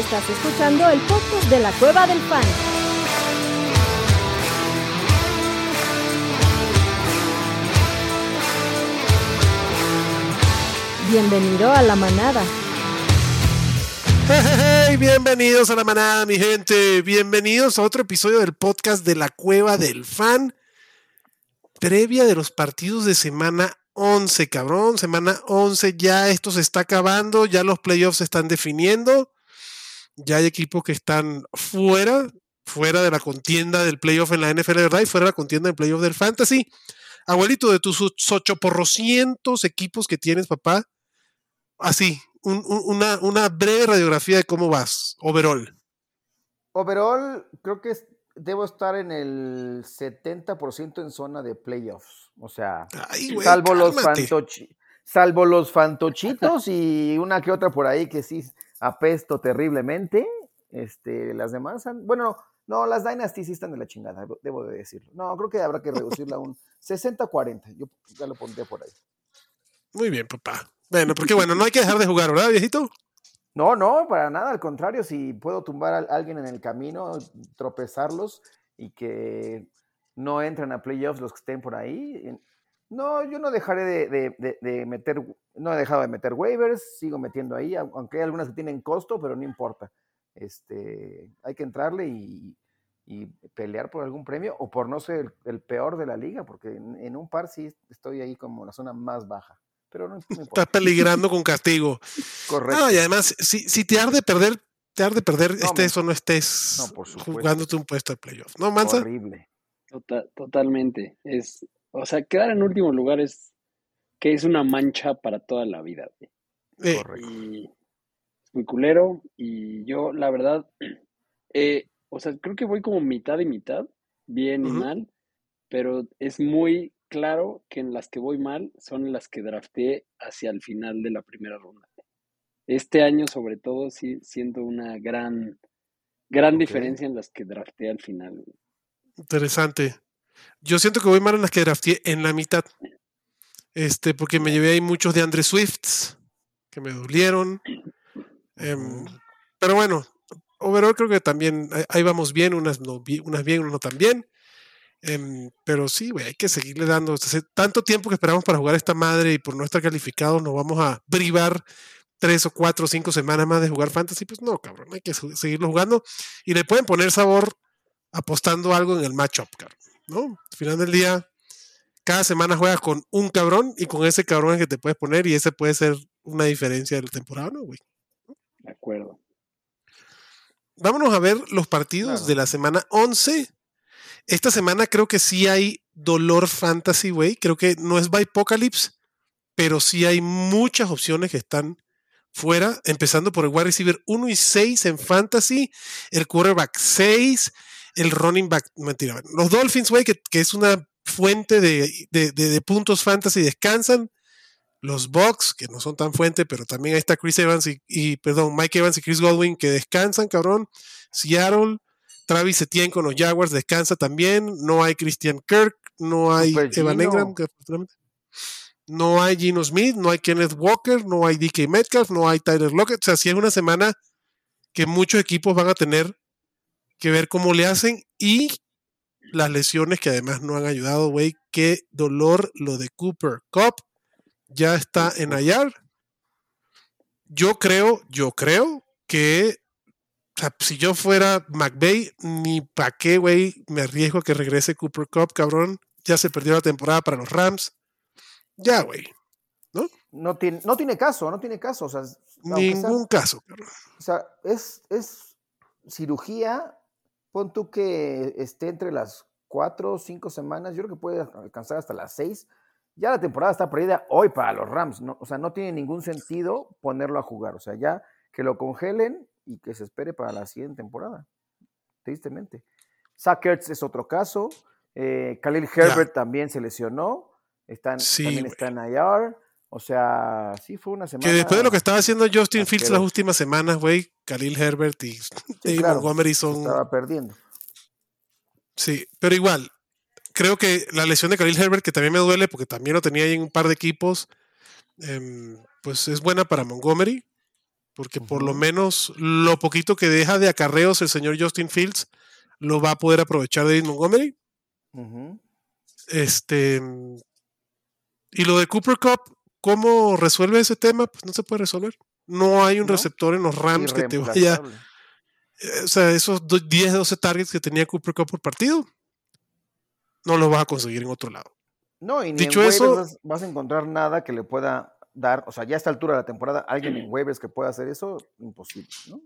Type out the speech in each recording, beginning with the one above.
Estás escuchando el podcast de la Cueva del Fan. Bienvenido a la manada. Hey, bienvenidos a la manada, mi gente. Bienvenidos a otro episodio del podcast de la Cueva del Fan. Previa de los partidos de semana 11, cabrón. Semana 11, ya esto se está acabando, ya los playoffs se están definiendo. Ya hay equipos que están fuera, fuera de la contienda del playoff en la NFL, ¿verdad? Y fuera de la contienda del playoff del fantasy. Abuelito, de tus ocho cientos equipos que tienes, papá, así, una, una breve radiografía de cómo vas, overall. Overall, creo que debo estar en el 70% en zona de playoffs. O sea, salvo, los salvo los fantochitos y una que otra por ahí que sí apesto terriblemente. Este, las demás, bueno, no, las Dynasty sí están de la chingada, debo de decirlo. No, creo que habrá que reducirla a un 60-40. Yo ya lo pondría por ahí. Muy bien, papá. Bueno, porque bueno, no hay que dejar de jugar, ¿verdad, viejito? No, no, para nada, al contrario, si puedo tumbar a alguien en el camino, tropezarlos y que no entren a playoffs los que estén por ahí. No, yo no dejaré de, meter, no he dejado de meter waivers, sigo metiendo ahí, aunque hay algunas que tienen costo, pero no importa. Este, hay que entrarle y, pelear por algún premio o por no ser el, peor de la liga, porque en, un par sí estoy ahí como la zona más baja. Pero no, Estás peligrando con castigo. Correcto. y además, si, si te arde perder, te arde perder, estés o no estés jugándote un puesto de playoff. ¿No, Mansa? Horrible. Tota-, totalmente. Es, o sea, quedar en último lugar es que es una mancha para toda la vida. Eh. Y es muy culero. Y yo, la verdad, eh, o sea, creo que voy como mitad y mitad, bien y mal, pero es muy claro que en las que voy mal son las que drafté hacia el final de la primera ronda. Este año, sobre todo, sí siento una gran, gran diferencia en las que drafté al final. Interesante. Yo siento que voy mal en las que drafté en la mitad. Este, porque me llevé ahí muchos de Andre Swifts que me dolieron. Em, pero bueno, overall creo que también ahí vamos bien, unas, no, unas bien, unas no tan bien. Em, pero sí, güey, hay que seguirle dando. Hace tanto tiempo que esperamos para jugar esta madre y por no estar calificados nos vamos a privar tres o cuatro o cinco semanas más de jugar fantasy. Pues no, cabrón, hay que seguirlo jugando. Y le pueden poner sabor apostando algo en el matchup, cabrón. ¿No? Al final del día, cada semana juegas con un cabrón y con ese cabrón es que te puedes poner y ese puede ser una diferencia de la temporada, ¿no, güey? De acuerdo. Vámonos a ver los partidos de la semana 11. Esta semana creo que sí hay dolor fantasy, güey. Creo que no es Apocalypse, pero sí hay muchas opciones que están fuera, empezando por el wide receiver 1 y 6 en fantasy, el quarterback 6, el running back, mentira, los Dolphins, güey, que, es una fuente de, puntos fantasy, descansan. Los Bucks, que no son tan fuente, pero también ahí está Chris Evans y, perdón, Mike Evans y Chris Godwin, que descansan, cabrón. Seattle, Travis Etienne con los Jaguars descansa también. No hay Christian Kirk, no hay Evan Engram, no hay Gino Smith, no hay Kenneth Walker, no hay DK Metcalf, no hay Tyler Lockett. O sea, sí es una semana que muchos equipos van a tener que ver cómo le hacen y las lesiones que además no han ayudado, güey. Qué dolor lo de Cooper Cup. Ya está en Ayar. Yo creo, yo creo que si yo fuera McVay, ni pa' qué, güey, me arriesgo a que regrese Cooper Cup, cabrón. Ya se perdió la temporada para los Rams. Ya, güey. ¿No? No tiene, no tiene caso, no tiene caso. O sea, Ningún caso, cabrón. O sea, es, es cirugía pon tú que esté entre las cuatro o cinco semanas, yo creo que puede alcanzar hasta las seis. Ya la temporada está perdida hoy para los Rams, ¿no? o sea, no tiene ningún sentido ponerlo a jugar, o sea, ya que lo congelen y que se espere para la siguiente temporada, tristemente. Sackers es otro caso, eh, Khalil Herbert también se lesionó, están, también está en IR. O sea, sí fue una semana. Que después de lo que estaba haciendo Justin Fields las últimas semanas, güey, Khalil Herbert y Montgomery son. Estaba perdiendo. Sí, pero igual, creo que la lesión de Khalil Herbert, que también me duele porque también lo tenía ahí en un par de equipos, em, pues es buena para Montgomery, porque por lo menos lo poquito que deja de acarreos el señor Justin Fields lo va a poder aprovechar David Montgomery. Este. Y lo de Cooper Cup, ¿cómo resuelve ese tema? Pues no se puede resolver. No hay un receptor en los Rams que te vaya. Eh, o sea, esos 10, 12 targets que tenía Cooper Cup por partido, no los vas a conseguir en otro lado. No, y ni Dicho en eso, vas, a encontrar nada que le pueda dar, o sea, ya a esta altura de la temporada, alguien en waivers que pueda hacer eso, imposible, ¿no?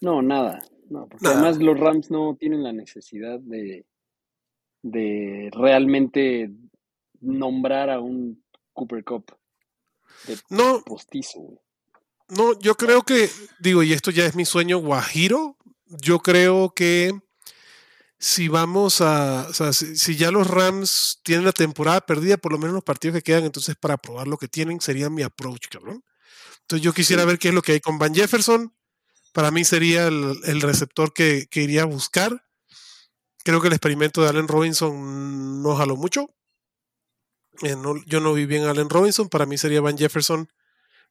No, nada. No, porque además los Rams no tienen la necesidad de, de realmente nombrar a un Cooper Cup no, postizo. No, yo creo que, digo, y esto ya es mi sueño guajiro, yo creo que si vamos a, o sea, si, ya los Rams tienen la temporada perdida, por lo menos los partidos que quedan, entonces para probar lo que tienen sería mi approach, cabrón. Entonces yo quisiera ver qué es lo que hay con Van Jefferson. Para mí sería el, receptor que, iría a buscar. Creo que el experimento de Allen Robinson no jaló mucho. Eh, yo no vi bien a Allen Robinson. Para mí sería Van Jefferson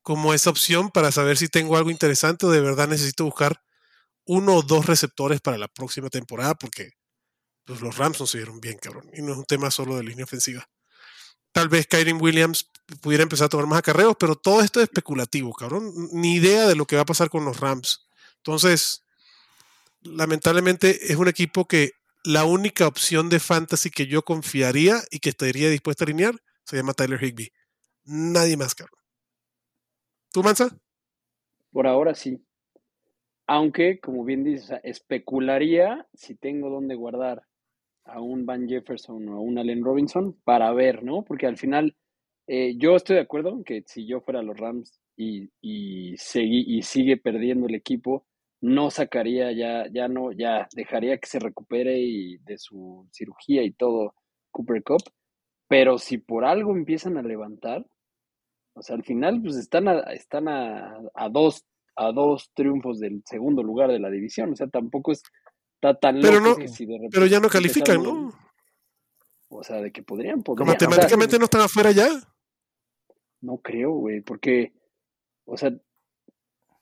como esa opción para saber si tengo algo interesante o de verdad necesito buscar uno o dos receptores para la próxima temporada porque pues, los Rams no se dieron bien, cabrón. Y no es un tema solo de línea ofensiva. Tal vez Kyren Williams pudiera empezar a tomar más acarreos, pero todo esto es especulativo, cabrón. Ni idea de lo que va a pasar con los Rams. Entonces, lamentablemente es un equipo que la única opción de fantasy que yo confiaría y que estaría dispuesta a alinear se llama Tyler Higby. Nadie más, cabrón. ¿Tú, Mansa? Por ahora sí. Aunque, como bien dices, especularía si tengo dónde guardar a un Van Jefferson o a un Allen Robinson para ver, ¿no? Porque al final, eh, yo estoy de acuerdo que si yo fuera los Rams y, y, y sigue perdiendo el equipo, no sacaría ya, ya no, ya dejaría que se recupere y de su cirugía y todo Cooper Cup. Pero si por algo empiezan a levantar, o sea, al final, pues están a, están a, a dos a dos triunfos del segundo lugar de la división. O sea, tampoco es, está tan pero no, Pero ya no califican, ¿no? O sea, de que podrían. ¿Matemáticamente no están afuera ya? No creo, güey, porque, o sea,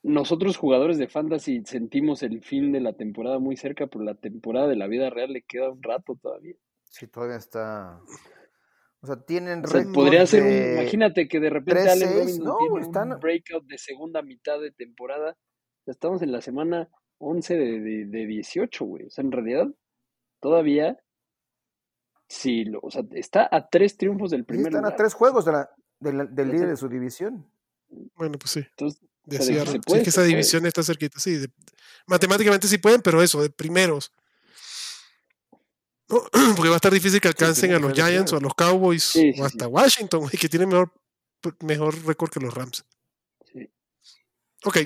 nosotros jugadores de fantasy sentimos el fin de la temporada muy cerca, pero la temporada de la vida real le queda un rato todavía. Sí, todavía está. O sea, tienen podría ser imagínate que de repente Allen Robinson tiene un breakout de segunda mitad de temporada. Estamos en la semana 11 de, de, 18, güey. O sea, en realidad, todavía, sí, o sea, está a tres triunfos del primer Están a tres juegos de la, del líder de su división. Bueno, pues sí. Entonces, sí, que esa división está cerquita, sí. matemáticamente sí pueden, pero eso, de primeros. Porque va a estar difícil que alcancen a los Giants o a los Cowboys o hasta Washington, que tiene mejor, mejor récord que los Rams. Ok.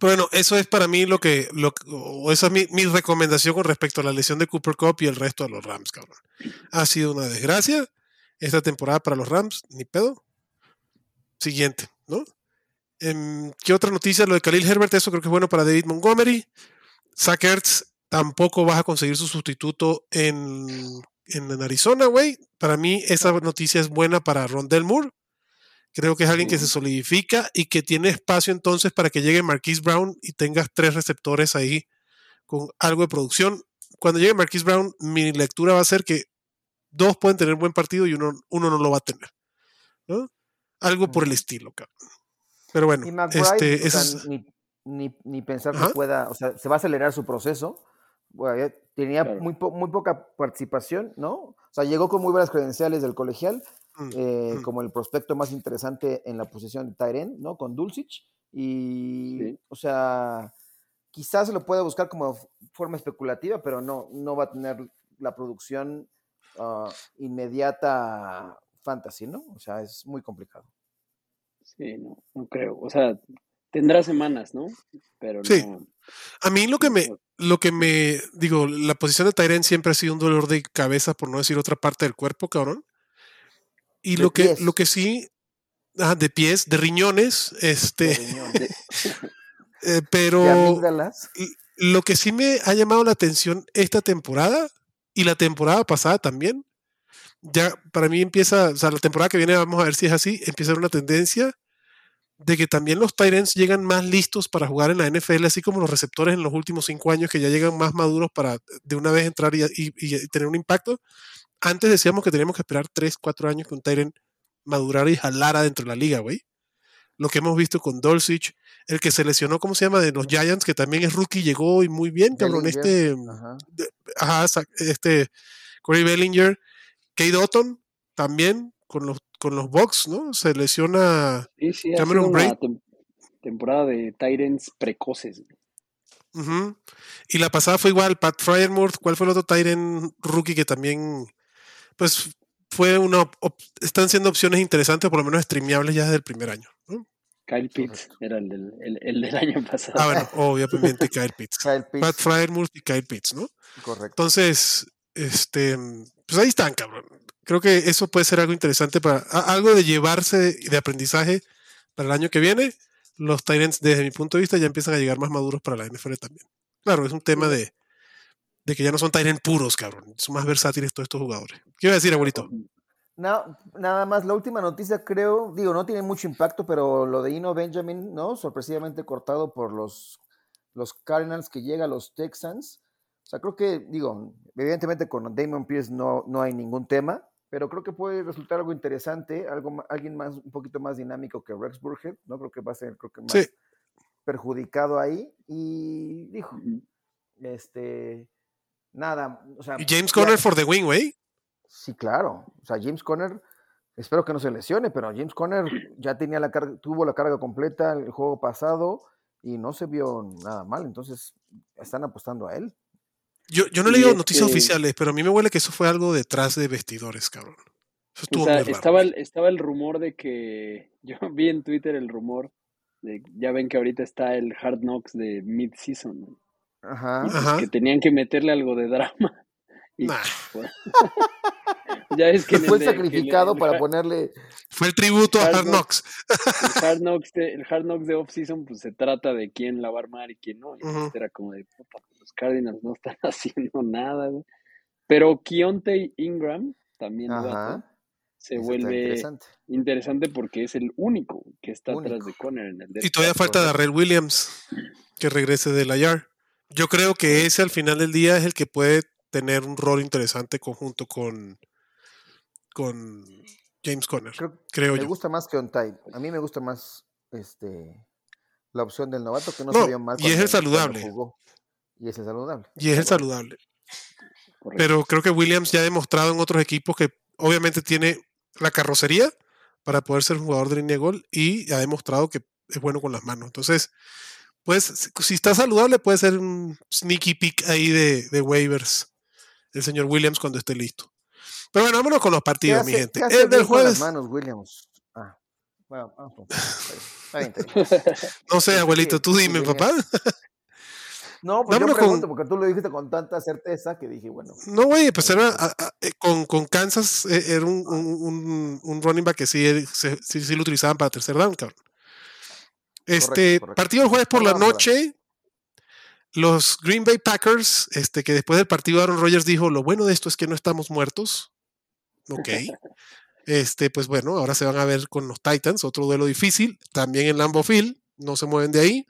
Bueno, eso es para mí lo que, lo, o esa es mi, mi, recomendación con respecto a la lesión de Cooper Cup y el resto de los Rams, cabrón. Ha sido una desgracia esta temporada para los Rams, ni pedo. Siguiente, ¿no? Em, ¿Qué otra noticia? Lo de Khalil Herbert, eso creo que es bueno para David Montgomery. Zach tampoco vas a conseguir su sustituto en, en Arizona, güey. Para mí esa noticia es buena para Rondell Moore. Creo que es alguien que se solidifica y que tiene espacio entonces para que llegue Marquise Brown y tengas tres receptores ahí con algo de producción. Cuando llegue Marquise Brown, mi lectura va a ser que dos pueden tener buen partido y uno, uno no lo va a tener. Algo por el estilo, cabrón. Pero bueno, este, ni, ni, pensar que pueda, o sea, se va a acelerar su proceso bueno, tenía muy, muy poca participación, ¿no? O sea, llegó con muy buenas credenciales del colegial, mm, eh, mm. como el prospecto más interesante en la posición de Tyren, ¿no? Con Dulcich. Y, o sea, quizás se lo pueda buscar como forma especulativa, pero no, no va a tener la producción ah, inmediata fantasy, ¿no? O sea, es muy complicado. Sí, no, no creo. O sea, tendrá semanas, ¿no? Pero sí. A mí lo que me, lo que me, digo, la posición de Tyren siempre ha sido un dolor de cabeza, por no decir otra parte del cuerpo, cabrón. Y lo que, lo que sí, ah, de pies, de riñones, este. Eh, pero lo que sí me ha llamado la atención esta temporada y la temporada pasada también, ya para mí empieza, o sea, la temporada que viene vamos a ver si es así, empieza una tendencia de que también los Tyrants llegan más listos para jugar en la NFL, así como los receptores en los últimos cinco años que ya llegan más maduros para de una vez entrar y, tener un impacto. Antes decíamos que teníamos que esperar tres, cuatro años que un Tyrant madurara y jalara dentro de la liga, güey. Lo que hemos visto con Dulcich, el que se lesionó, ¿cómo se llama? De los Giants, que también es rookie, llegó y muy bien, cabrón. Este, ajá. este, Corey Bellinger, Kate Otton, también con los con los Bucks, ¿no? Se lesiona sí, sí, Cameron Braid. temporada de Tyrants precoces. Y la pasada fue igual, Pat Fryermuth. ¿Cuál fue el otro Tyrant rookie que también, pues, fue una. Están siendo opciones interesantes, por lo menos streameables ya desde el primer año. Kyle Pitts era el del, el, del, año pasado. Ah, bueno, obviamente Kyle Pitts. Kyle Pitts. Pat Fryermuth y Kyle Pitts, ¿no? Correcto. Entonces, este, pues ahí están, cabrón creo que eso puede ser algo interesante para algo de llevarse de aprendizaje para el año que viene. Los Tyrants, desde mi punto de vista, ya empiezan a llegar más maduros para la NFL también. Claro, es un tema de, de que ya no son Tyrants puros, cabrón. Son más versátiles todos estos jugadores. ¿Qué iba a decir, abuelito? Nada más, la última noticia creo, digo, no tiene mucho impacto, pero lo de Ino Benjamin, ¿no? Sorpresivamente cortado por los, los Cardinals que llega a los Texans. O sea, creo que, digo, evidentemente con Damon Pierce no, no hay ningún tema, pero creo que puede resultar algo interesante, algo, alguien más, un poquito más dinámico que Rex Burhead, ¿no? Creo que va a ser, creo que más perjudicado ahí. Y dijo, este, nada, o sea. ¿Y James Conner for the wing, güey? Sí, claro. O sea, James Conner, espero que no se lesione, pero James Conner ya tenía la carga, tuvo la carga completa el juego pasado y no se vio nada mal, entonces están apostando a él. Yo, yo no he leído noticias este oficiales, pero a mí me huele que eso fue algo detrás de vestidores, cabrón. o sea, estaba, el, estaba el rumor de que. Yo vi en Twitter el rumor de. Ya ven que ahorita está el Hard Knocks de mid-season. Ajá. Pues que tenían que meterle algo de drama. ya es que fue sacrificado para ponerle. Fue el tributo a Hard Knocks. El Hard Knocks de, el Hard Knocks de off-season, pues se trata de quién la va a armar y quién no. Y era como de, los Cardinals no están haciendo nada, Pero Keontae Ingram, también se vuelve interesante. porque es el único que está atrás de Conner en el Y todavía falta Darrell Williams, que regrese de la YAR. Yo creo que ese al final del día es el que puede tener un rol interesante conjunto con, con James Conner, creo, yo. Me gusta más que on time. A mí me gusta más este la opción del novato que no, se vio mal. Y es el saludable. Y es el saludable. Y es el saludable. Pero creo que Williams ya ha demostrado en otros equipos que obviamente tiene la carrocería para poder ser jugador de línea de gol y ha demostrado que es bueno con las manos. Entonces, pues, si está saludable, puede ser un sneaky pick ahí de, de waivers el señor Williams cuando esté listo. Pero bueno, vámonos con los partidos, mi gente. El del jueves. Manos, Williams. Ah, bueno, no sé, abuelito, tú dime, papá. No, pues yo pregunto, porque tú lo dijiste con tanta certeza que dije, bueno. No, güey, pues era eh, con, con, Kansas eh, era un, un, un, running back que sí, sí, sí, lo utilizaban para tercer down, cabrón. Este partido el jueves por la noche, los Green Bay Packers, este, que después del partido Aaron Rodgers dijo, lo bueno de esto es que no estamos muertos. Ok. Este, pues bueno, ahora se van a ver con los Titans, otro duelo difícil, también en Lambeau Field, no se mueven de ahí.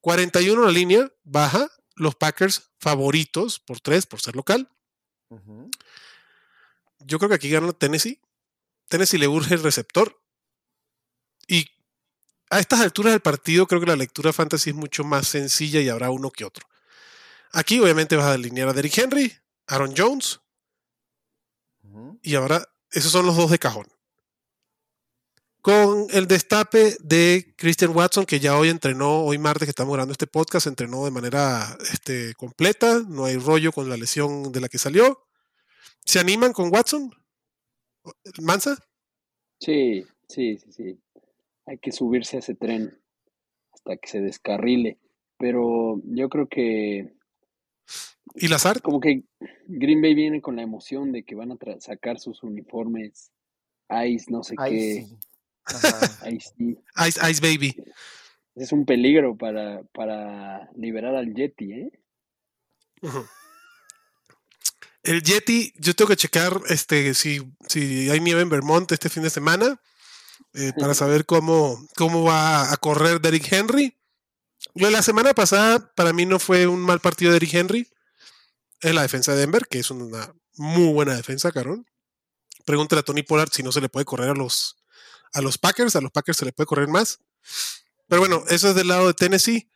41 la línea, baja, los Packers favoritos por tres, por ser local. Yo creo que aquí gana Tennessee. Tennessee le urge el receptor. Y a estas alturas del partido creo que la lectura fantasy es mucho más sencilla y habrá uno que otro. Aquí obviamente vas a alinear a Derrick Henry, Aaron Jones y ahora esos son los dos de cajón. Con el destape de Christian Watson, que ya hoy entrenó, hoy martes que estamos grabando este podcast, entrenó de manera este, completa, no hay rollo con la lesión de la que salió. ¿Se animan con Watson? ¿Mansa? Sí, sí, sí, sí hay que subirse a ese tren hasta que se descarrile. Pero yo creo que. ¿Y Lazar? Como que Green Bay viene con la emoción de que van a sacar sus uniformes Ice, no sé qué. Ice, Ice, Ice Baby. Es un peligro para, para liberar al Yeti, ¿eh? El Yeti, yo tengo que checar este, si, si hay nieve en Vermont este fin de semana eh, para saber cómo, cómo va a correr Derrick Henry. La semana pasada para mí no fue un mal partido de Derrick Henry. Es la defensa de Denver, que es una muy buena defensa, Carón. Pregúntale a Tony Pollard si no se le puede correr a los, a los Packers. A los Packers se le puede correr más. Pero bueno, eso es del lado de Tennessee.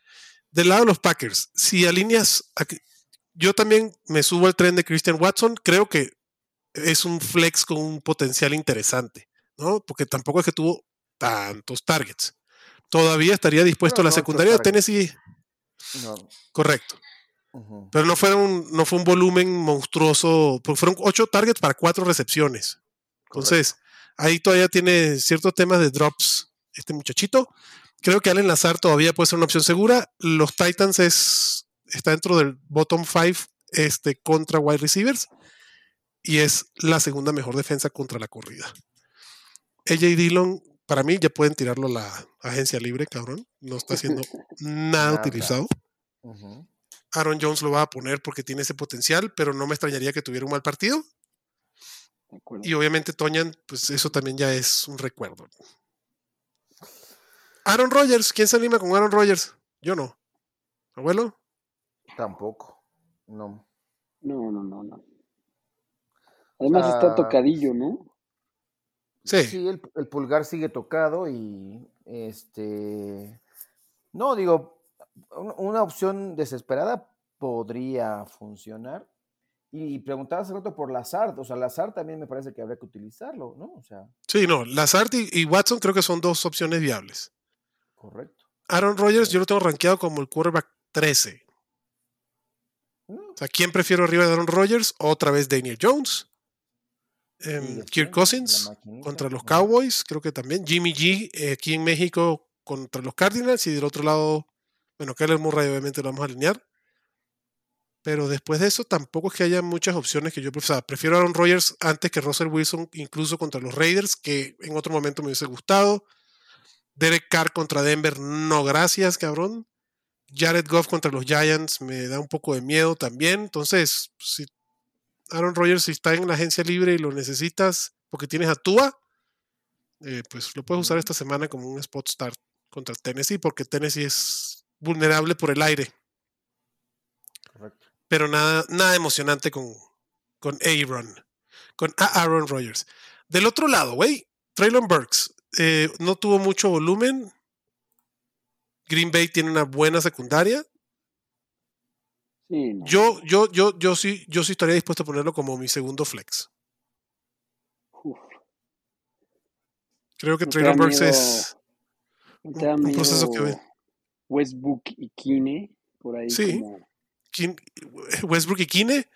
Del lado de los Packers, si alineas. yo también me subo al tren de Christian Watson. Creo que es un flex con un potencial interesante, ¿no? Porque tampoco es que tuvo tantos targets. Todavía estaría dispuesto a la secundaria de Tennessee. Correcto. Pero no fue, un, no fue un volumen monstruoso, porque fueron ocho targets para cuatro recepciones. Entonces, ahí todavía tiene ciertos temas de drops este muchachito. Creo que Allen Lazar todavía puede ser una opción segura. Los Titans es, está dentro del bottom five este, contra wide receivers y es la segunda mejor defensa contra la corrida. AJ Dillon, para mí, ya pueden tirarlo a la agencia libre, cabrón. No está siendo nada utilizado. Aaron Jones lo va a poner porque tiene ese potencial, pero no me extrañaría que tuviera un mal partido. Y obviamente Toñan, pues eso también ya es un recuerdo. Aaron Rodgers, ¿quién se anima con Aaron Rodgers? Yo no. ¿Abuelo? Tampoco. No. No, no, no, no. Además está tocadillo, ¿no? Sí. Sí, el, pulgar sigue tocado y este. No, digo, una opción desesperada podría funcionar. Y preguntaba hace rato por Lazard, o sea, Lazard también me parece que habría que utilizarlo, ¿no? O sea. Sí, no, Lazard y Watson creo que son dos opciones viables. Correcto. Aaron Rodgers yo lo tengo rankeado como el quarterback 13. Mm. O sea, ¿quién prefiero arriba de Aaron Rodgers? Otra vez Daniel Jones. Em, Kirk Cousins contra los Cowboys, creo que también. Jimmy G eh, aquí en México contra los Cardinals y del otro lado, bueno, Keller Murray obviamente lo vamos a alinear. Pero después de eso tampoco es que haya muchas opciones que yo o prefiero a Aaron Rodgers antes que Russell Wilson, incluso contra los Raiders, que en otro momento me hubiese gustado. Derek Carr contra Denver, no gracias, cabrón. Jared Goff contra los Giants me da un poco de miedo también. Entonces, si Aaron Rodgers está en la agencia libre y lo necesitas porque tienes a Tua, eh, pues lo puedes usar esta semana como un spot start contra Tennessee porque Tennessee es vulnerable por el aire. Correcto. Pero nada, nada emocionante con, con Aaron, con Aaron Rodgers. Del otro lado, güey, Traylon Burks eh, no tuvo mucho volumen. Green Bay tiene una buena secundaria. Yo, yo, yo, yo sí, yo sí estaría dispuesto a ponerlo como mi segundo flex. Creo que Traylon Burks es un, proceso que ve. Westbrook y Kine, por ahí. Sí. Westbrook y Kine.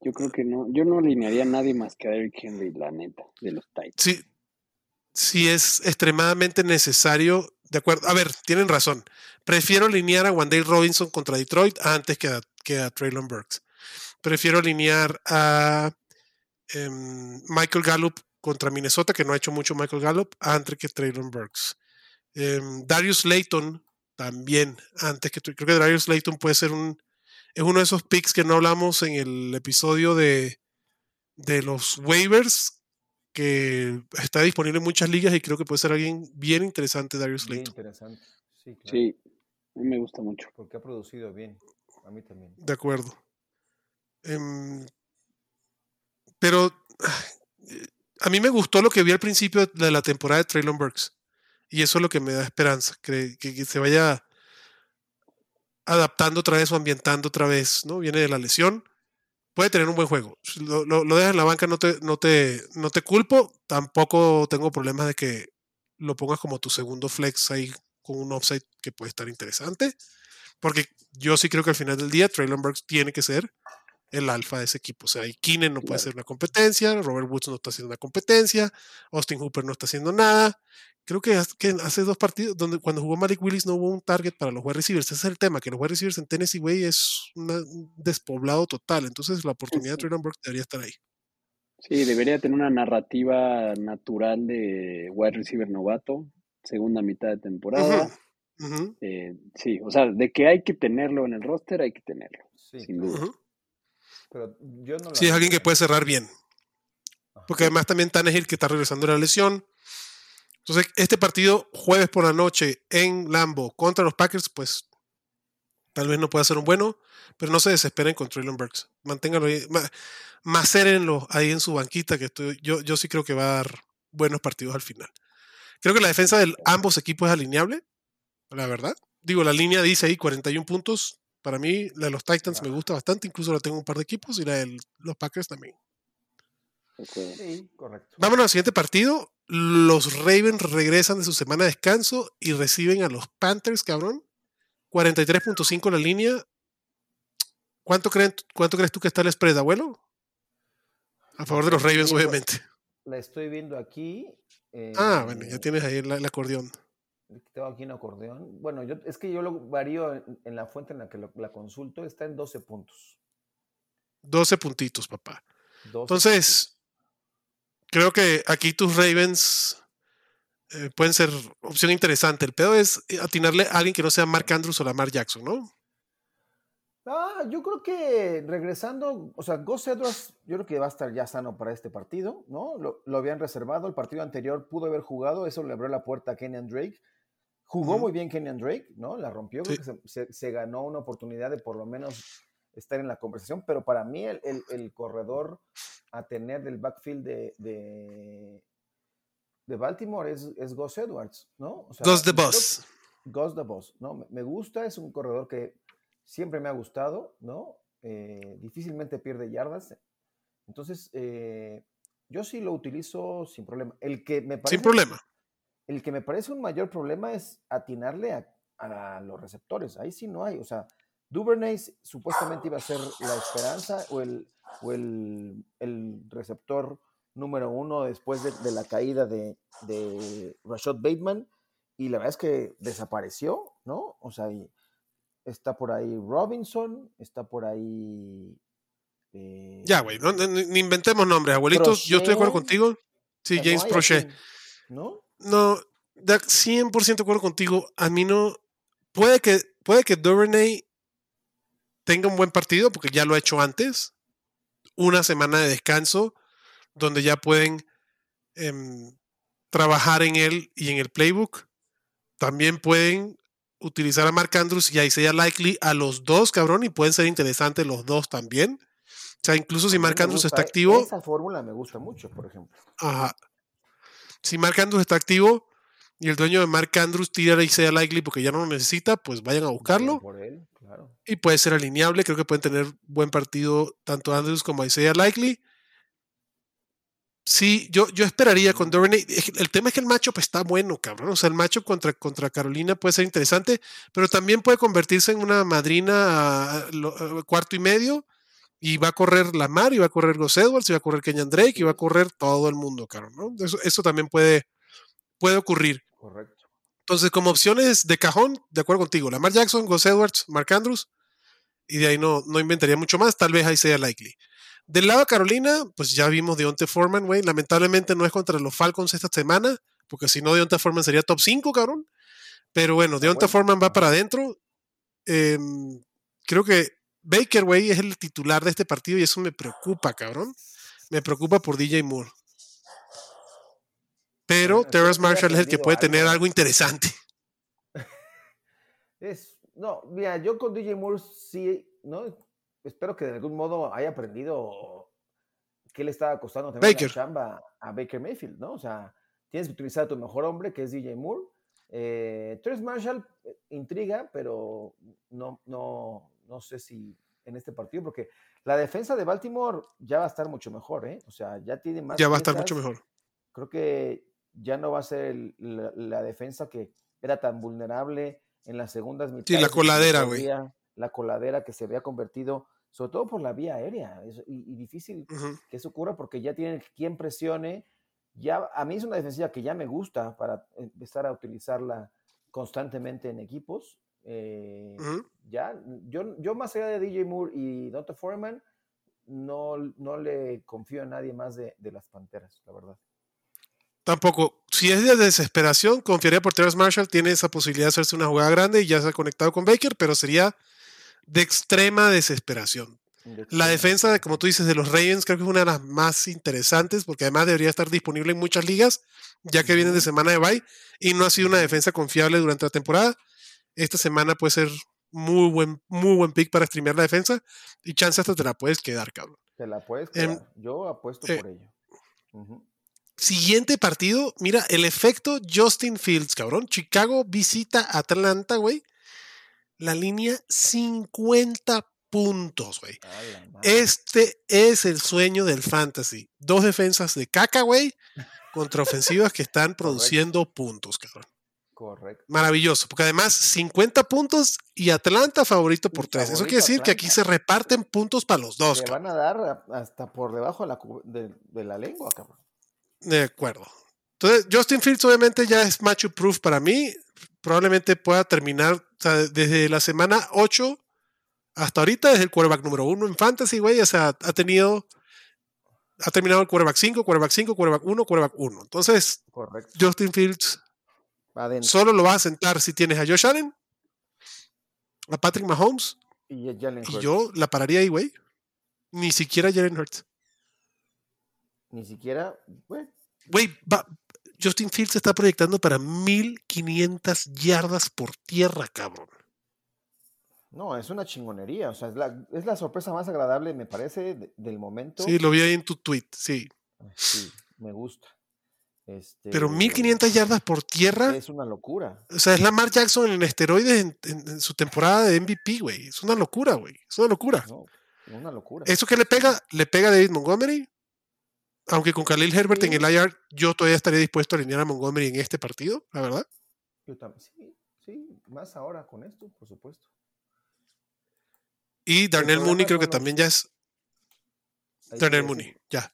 Yo creo que no, yo no alinearía a nadie más que a Eric Henry, la neta, de los Titans. Sí, si es extremadamente necesario. De acuerdo, a ver, tienen razón. Prefiero alinear a Wandale Robinson contra Detroit antes que a, que a Traylon Burks. Prefiero alinear a em, Michael Gallup contra Minnesota, que no ha hecho mucho Michael Gallup, antes que Traylon Burks. Em, Darius Layton también, antes que creo que Darius Layton puede ser un es uno de esos picks que no hablamos en el episodio de, de los waivers que está disponible en muchas ligas y creo que puede ser alguien bien interesante, Darius Layton. interesante, sí, claro. Sí, a mí me gusta mucho. Porque ha producido bien, a mí también. De acuerdo. Em, pero a mí me gustó lo que vi al principio de la temporada de Traylon Burks. Y eso es lo que me da esperanza, que, que, se vaya adaptando otra vez o ambientando otra vez, ¿no? Viene de la lesión puede tener un buen juego. Lo, lo, dejas en la banca, no te, no, te, no te culpo. Tampoco tengo problemas de que lo pongas como tu segundo flex ahí con un offside que puede estar interesante. Porque yo sí creo que al final del día Traylon Burks tiene que ser el alfa de ese equipo. O sea, Keenan no puede ser una competencia, Robert Woods no está haciendo una competencia, Austin Hooper no está haciendo nada creo que hace dos partidos, donde cuando jugó Malik Willis no hubo un target para los wide receivers. Ese es el tema, que los wide receivers en Tennessee, güey, es un despoblado total. Entonces la oportunidad de Traylon Burke debería estar ahí. Sí, debería tener una narrativa natural de wide receiver novato, segunda mitad de temporada. Eh, sí, o sea, de que hay que tenerlo en el roster, hay que tenerlo, sin duda. Pero yo sí, es alguien que puede cerrar bien. Porque además también Tannehill que está regresando de la lesión Entonces, este partido jueves por la noche en Lambo contra los Packers, pues tal vez no pueda ser un bueno, pero no se desesperen con Traylon Burks. Manténganlo ahí, macérenlo ahí en su banquita, que estoy, yo, yo sí creo que va a dar buenos partidos al final. Creo que la defensa de ambos equipos es alineable, la verdad. Digo, la línea dice ahí 41 puntos. Para mí, la de los Titans me gusta bastante, incluso la tengo un par de equipos, y la de los Packers también. Sí, correcto. Vámonos al siguiente partido. Los Ravens regresan de su semana de descanso y reciben a los Panthers, cabrón. 43.5 la línea. ¿Cuánto, creen, ¿Cuánto crees tú que está el spread, abuelo? A favor de los Ravens, obviamente. La estoy viendo aquí. ah, bueno, ya eh, tienes ahí el, acordeón. Tengo aquí un acordeón. Bueno, yo, es que yo lo varío en, la fuente en la que la consulto. Está en 12 puntos. 12 puntitos, papá. Entonces, creo que aquí tus Ravens eh, pueden ser opción interesante. El pedo es atinarle a alguien que no sea Mark Andrews o Lamar Jackson, ¿no? Ah, yo creo que regresando, o sea, Gus Edwards, yo creo que va a estar ya sano para este partido, ¿no? Lo, habían reservado, el partido anterior pudo haber jugado, eso le abrió la puerta a Kenyan Drake. Jugó muy bien Kenyan Drake, ¿no? La rompió, se, ganó una oportunidad de por lo menos estar en la conversación, pero para mí el, corredor a tener del backfield de, de, Baltimore es, es Gus Edwards, ¿no? O Gus the Boss. Gus the Boss, ¿no? Me gusta, es un corredor que siempre me ha gustado, ¿no? Eh, difícilmente pierde yardas. Entonces, eh, yo sí lo utilizo sin problema. El que me parece, sin problema. El que me parece un mayor problema es atinarle a, a los receptores. Ahí sí no hay. O sea, Duvernay supuestamente iba a ser la esperanza o el, o el, receptor número uno después de, la caída de, de, Rashad Bateman y la verdad es que desapareció, ¿no? O sea, está por ahí Robinson, está por ahí... Eh, ya, güey, no, ni inventemos nombres, abuelitos, yo estoy de acuerdo contigo. Sí, James Prochet. ¿No? No, 100% de acuerdo contigo. A mí no... Puede que, puede que Duvernay tenga un buen partido, porque ya lo ha hecho antes, una semana de descanso, donde ya pueden em, trabajar en él y en el playbook. También pueden utilizar a Mark Andrews y a Isaiah Likely a los dos, cabrón, y pueden ser interesantes los dos también. O sea, incluso si Mark Andrews está activo. Esa fórmula me gusta mucho, por ejemplo. Ajá. Si Mark Andrews está activo, y el dueño de Mark Andrews tira y sea likely porque ya no lo necesita, pues vayan a buscarlo. Y puede ser alineable. Creo que pueden tener buen partido tanto Andrews como Isaiah Likely. Sí, yo, yo esperaría con Duvernay. El tema es que el matchup está bueno, cabrón. O sea, el matchup contra, contra Carolina puede ser interesante, pero también puede convertirse en una madrina a, cuarto y medio. Y va a correr Lamar, y va a correr Gus Edwards, y va a correr Kenyan Drake, y va a correr todo el mundo, cabrón. ¿no? Eso, eso también puede, puede ocurrir. Correcto. Entonces, como opciones de cajón, de acuerdo contigo, Lamar Jackson, Gus Edwards, Mark Andrews, y de ahí no, no inventaría mucho más, tal vez ahí sea likely. Del lado de Carolina, pues ya vimos Deontay Foreman, güey. Lamentablemente no es contra los Falcons esta semana, porque si no, Deontay Foreman sería top 5, cabrón. Pero bueno, Deontay Foreman va para adentro. Em, creo que Baker, güey, es el titular de este partido y eso me preocupa, cabrón. Me preocupa por DJ Moore. Pero Terrence Marshall es el que puede tener algo interesante. Es, no, mira, yo con DJ Moore sí, ¿no? Espero que de algún modo haya aprendido qué le estaba costando tener la chamba a Baker Mayfield, ¿no? O sea, tienes que utilizar a tu mejor hombre, que es DJ Moore. Eh, Terrence Marshall eh, intriga, pero no, no, no sé si en este partido, porque la defensa de Baltimore ya va a estar mucho mejor, ¿eh? O sea, ya tiene más. Ya va a estar mucho mejor. Creo que ya no va a ser la, defensa que era tan vulnerable en las segundas mitades. Sí, la coladera, güey. La coladera que se había convertido, sobre todo por la vía aérea, y, difícil que eso ocurra porque ya tienen quien presione. Ya, a mí es una defensiva que ya me gusta para empezar a utilizarla constantemente en equipos. Eh, ya, yo, yo más allá de DJ Moore y Dante Foreman, no, no le confío a nadie más de, de las Panteras, la verdad. Tampoco. Si es de desesperación, confiaría por Terrence Marshall. Tiene esa posibilidad de hacerse una jugada grande y ya se ha conectado con Baker, pero sería de extrema desesperación. La defensa, como tú dices, de los Ravens creo que es una de las más interesantes porque además debería estar disponible en muchas ligas, ya que vienen de semana de bye y no ha sido una defensa confiable durante la temporada. Esta semana puede ser muy buen, muy buen pick para streamear la defensa y chance hasta te la puedes quedar, cabrón. Te la puedes em, quedar. Yo apuesto eh, por ello. Siguiente partido, mira, el efecto Justin Fields, cabrón. Chicago visita Atlanta, güey. La línea 50 puntos, güey. Este es el sueño del fantasy. Dos defensas de caca, güey, contra ofensivas que están produciendo puntos, cabrón. Correcto. Maravilloso, porque además 50 puntos y Atlanta favorito por tres. Eso quiere decir que aquí se reparten puntos para los dos. Se van a dar hasta por debajo de la, de, la lengua, cabrón. De acuerdo. Entonces, Justin Fields obviamente ya es match proof para mí. Probablemente pueda terminar o sea, desde la semana 8 hasta ahorita es el quarterback número uno en fantasy, güey. O sea, ha tenido. Ha terminado el quarterback 5, quarterback 5, quarterback 1, quarterback 1. Entonces, Justin Fields solo lo vas a sentar si tienes a Josh Allen, a Patrick Mahomes. Y, y yo la pararía ahí, güey. Ni siquiera Jalen Hurts. Ni siquiera, güey. Güey, Justin Fields se está proyectando para 1500 yardas por tierra, cabrón. No, es una chingonería. O sea, es la, sorpresa más agradable, me parece, del momento. Sí, lo vi ahí en tu tweet, sí. Sí, me gusta. Este, Pero 1500 yardas por tierra. Es una locura. O sea, es Lamar Jackson en esteroides en, su temporada de MVP, güey. Es una locura, güey. Es una locura. No, una locura. ¿Eso que le pega? Le pega a David Montgomery. Aunque con Khalil Herbert en el IR, yo todavía estaría dispuesto a alinear a Montgomery en este partido, la verdad. Yo también, sí, sí, más ahora con esto, por supuesto. Y Darnell Mooney creo que también ya es. Darnell Mooney, ya.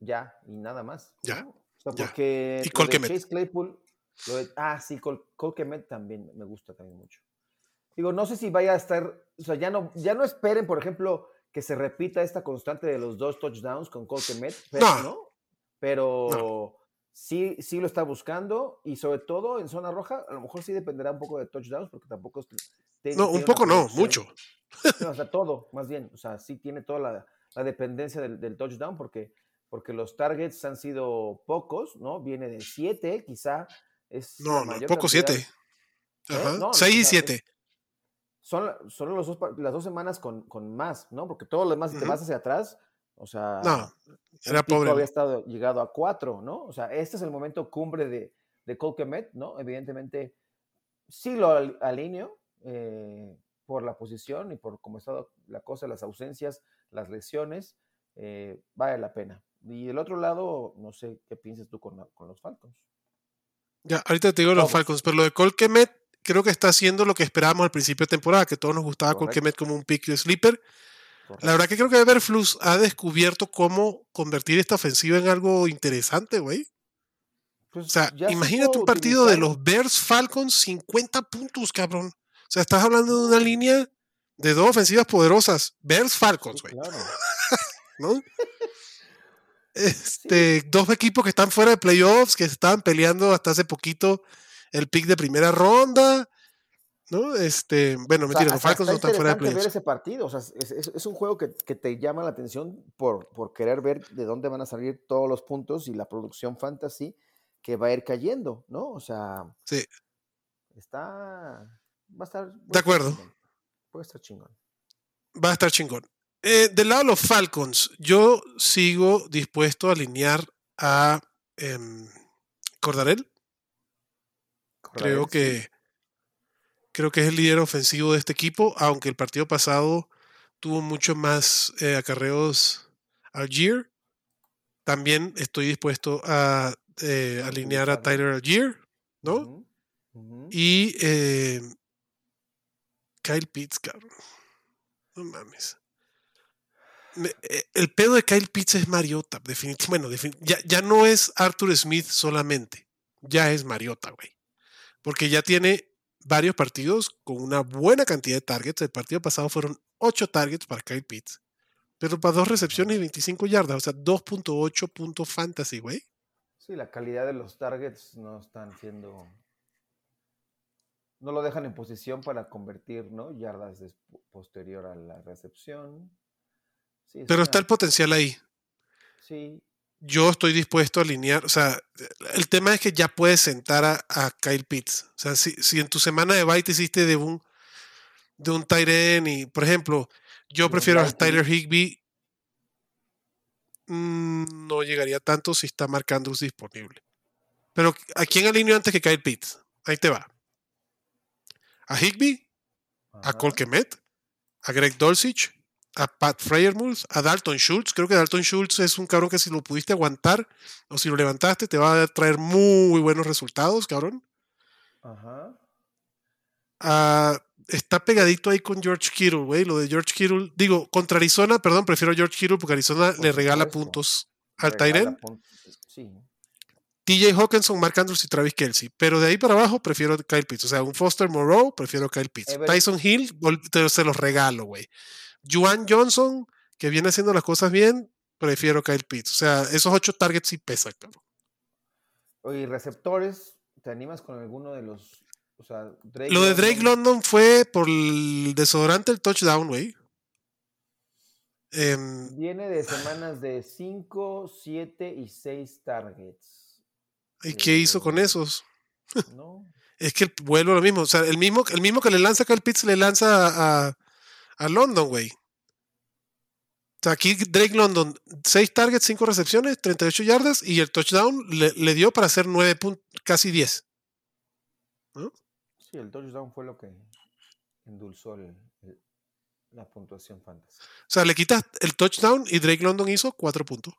Ya, y nada más. Ya. Porque Y Chase Claypool, ah, sí, Cole, también me gusta también mucho. Digo, no sé si vaya a estar, o sea, ya no, ya no esperen, por ejemplo, que se repita esta constante de los dos touchdowns con Cole pero, no. Pero sí, sí lo está buscando y sobre todo en zona roja, a lo mejor sí dependerá un poco de touchdowns porque tampoco es, No, un poco no, mucho. o sea, todo, más bien. O sea, sí tiene toda la, dependencia del, touchdown porque, porque los targets han sido pocos, ¿no? Viene de 7, quizá. Es no, no, poco 7. ¿Eh? Ajá. 6 y 7. Son, son los dos, las dos semanas con, más, ¿no? Porque todo lo demás, si te vas hacia atrás, o sea, no, era pobre. había estado llegado a 4, ¿no? O sea, este es el momento cumbre de, de Colquemet, ¿no? Evidentemente, sí lo alineo, eh, por la posición y por cómo está la cosa, las ausencias, las lesiones, eh, vale la pena. Y del otro lado, no sé qué piensas tú con, los Falcons. Ya, ahorita te digo los Falcons, pero lo de Colquemet creo que está haciendo lo que esperábamos al principio de temporada, que todos nos gustaba Colquemet como un pick de sleeper. La verdad que creo que Everflux ha descubierto cómo convertir esta ofensiva en algo interesante, güey. Pues o sea, imagínate un partido de los Bears Falcons, 50 puntos, cabrón. O sea, estás hablando de una línea de dos ofensivas poderosas. Bears Falcons, güey. claro. ¿No? Este, dos equipos que están fuera de playoffs, que estaban peleando hasta hace poquito el pick de primera ronda. ¿No? Este, bueno, mentira, los Falcons no están fuera de playoffs. ver ese partido, o sea, es, un juego que, que, te llama la atención por, por querer ver de dónde van a salir todos los puntos y la producción fantasy que va a ir cayendo, ¿no? O sea, sí. está, Va a estar. de acuerdo. Puede estar chingón. Va a estar chingón. Eh, del lado de los Falcons, yo sigo dispuesto a alinear a em, Cordarel. Creo que creo que es el líder ofensivo de este equipo, aunque el partido pasado tuvo mucho más eh, acarreos Algier. También estoy dispuesto a eh, alinear a Tyler Algier, ¿no? Y eh, Kyle Pitts, cabrón. No mames. Eh, el pedo de Kyle Pitts es Mariota, definitivamente. Bueno, ya, no es Arthur Smith solamente. Ya es Mariota, güey. Porque ya tiene varios partidos con una buena cantidad de targets. El partido pasado fueron 8 targets para Kyle Pitts. Pero para dos recepciones y 25 yardas. O sea, 2.8 puntos fantasy, güey. Sí, la calidad de los targets no están siendo no lo dejan en posición para convertir, ¿no? Yardas posterior a la recepción. Pero está el potencial ahí. Sí. Yo estoy dispuesto a alinear, o sea, el tema es que ya puedes sentar a, Kyle Pitts. O sea, si, si, en tu semana de bye te hiciste de un de un Tyren y, por ejemplo, yo prefiero a Tyler Higby. Mm, no llegaría tanto si está Mark Andrews disponible. Pero ¿a quién alineo antes que Kyle Pitts? Ahí te va. A Higby, a Colquemet, a Greg Dulcich, a Pat Freyermuth, a Dalton Schultz. Creo que Dalton Schultz es un cabrón que si lo pudiste aguantar o si lo levantaste te va a traer muy buenos resultados, cabrón. Ajá. A está pegadito ahí con George Kittle, güey. Lo de George Kittle. Digo, contra Arizona, perdón, prefiero George Kittle porque Arizona le regala puntos al Tyren. Sí. TJ Hawkinson, Mark Andrews y Travis Kelsey. Pero de ahí para abajo prefiero Kyle Pitts. O sea, un Foster Moreau, prefiero Kyle Pitts. Tyson Hill, se los regalo, güey. Juan Johnson, que viene haciendo las cosas bien, prefiero Kyle Pitts. O sea, esos ocho targets sí pesan, cabrón. Oye, receptores, ¿te animas con alguno de los lo de Drake London fue por el desodorante el touchdown, güey. Em, Viene de semanas de 5, 7 y 6 targets. ¿Y qué hizo con eh, esos? No. es que vuelvo a lo mismo. O sea, el mismo, el mismo que le lanza acá el Pitts le lanza a, a London, güey. O sea, aquí Drake London, 6 targets, 5 recepciones, 38 yardas y el touchdown le, le dio para hacer 9 puntos, casi 10. ¿No? el touchdown fue lo que endulzó la puntuación fantasy. O sea, le quitas el touchdown y Drake London hizo cuatro puntos.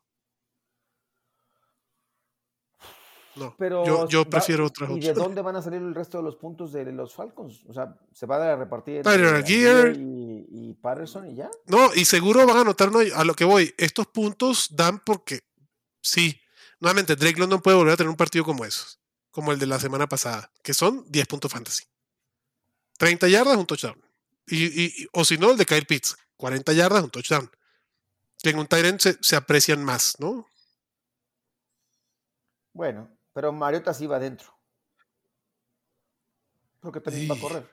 No, pero yo, prefiero otras ¿Y de dónde van a salir el resto de los puntos de los Falcons? O sea, ¿se va a repartir Tyler Gear y, y, Patterson y ya? No, y seguro van a anotar, a lo que voy, estos puntos dan porque, sí, nuevamente Drake London puede volver a tener un partido como esos como el de la semana pasada, que son 10 puntos fantasy. 30 yardas, un touchdown. Y, o si no, el de Kyle Pitts, 40 yardas, un touchdown. Que en un Tyrant se, aprecian más, ¿no? Bueno, pero Mariota sí va adentro. Porque también va a correr.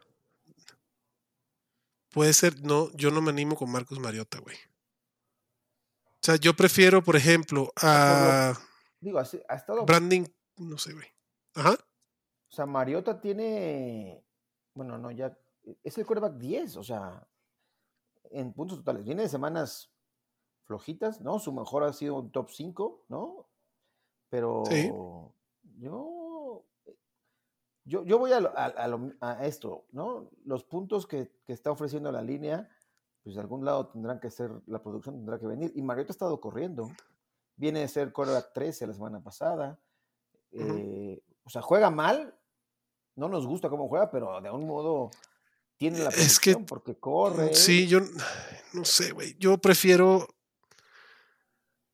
Puede ser, no, yo no me animo con Marcus Mariota, güey. O sea, yo prefiero, por ejemplo, a. Digo, ha estado. Branding, no sé, güey. Ajá. O sea, Mariota tiene, bueno, no, ya, es el quarterback 10, o sea, en puntos totales. Viene de semanas flojitas, ¿no? Su mejor ha sido un top 5, ¿no? Pero yo, yo, yo voy a, a, esto, ¿no? Los puntos que, que, está ofreciendo la línea, pues de algún lado tendrán que ser, la producción tendrá que venir. Y Mariota ha estado corriendo. Viene de ser quarterback 13 la semana pasada. Eh, o sea, juega mal, no nos gusta cómo juega, pero de algún modo tiene la es que, porque corre. Sí, yo no sé, güey. Yo prefiero.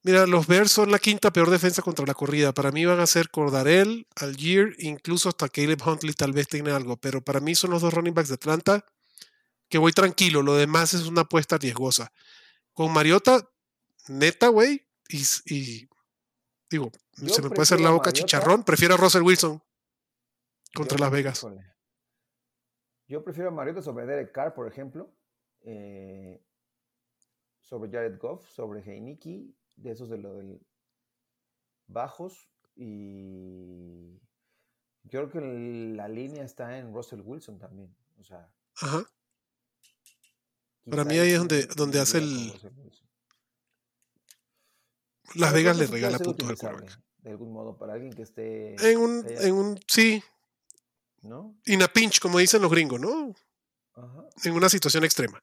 Mira, los Bears son la quinta peor defensa contra la corrida. Para mí van a ser Cordarel, Algier, incluso hasta Caleb Huntley tal vez tenga algo. Pero para mí son los dos running backs de Atlanta que voy tranquilo. Lo demás es una apuesta riesgosa. Con Mariota, neta, güey, y Digo, se me puede hacer la boca chicharrón. Prefiero a Russell Wilson contra Las Vegas. Yo prefiero a Mariota sobre Derek Carr, por ejemplo. Eh, sobre Jared Goff, sobre Heineke, de esos de los del bajos. Y yo creo que la línea está en Russell Wilson también. O sea. Ajá. Para mí ahí es donde, donde hace el. Las Vegas le regala puntos al quarterback. De algún modo, para alguien que esté. En un, en un sí. ¿No? In a pinch, como dicen los gringos, ¿no? En una situación extrema.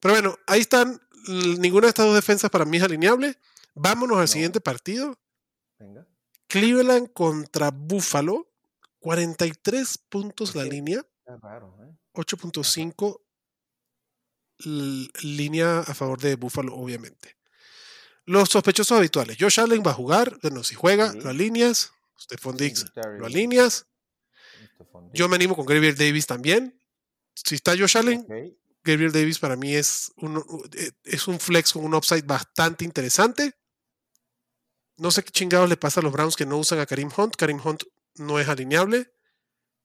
Pero bueno, ahí están. Ninguna de estas dos defensas para mí es alineable. Vámonos al siguiente partido. Venga. Cleveland contra Buffalo. 43 puntos la línea. Raro, ¿eh? 8.5 línea a favor de Buffalo, obviamente. Los sospechosos habituales. Josh Allen va a jugar. Bueno, si juega, lo alineas. Stephon Diggs, lo alineas. Yo me animo con Gabriel Davis también. Si está Josh Allen, Gabriel Davis para mí es un, eh, es un flex con un upside bastante interesante. No sé qué chingados le pasa a los Browns que no usan a Karim Hunt. Karim Hunt no es alineable.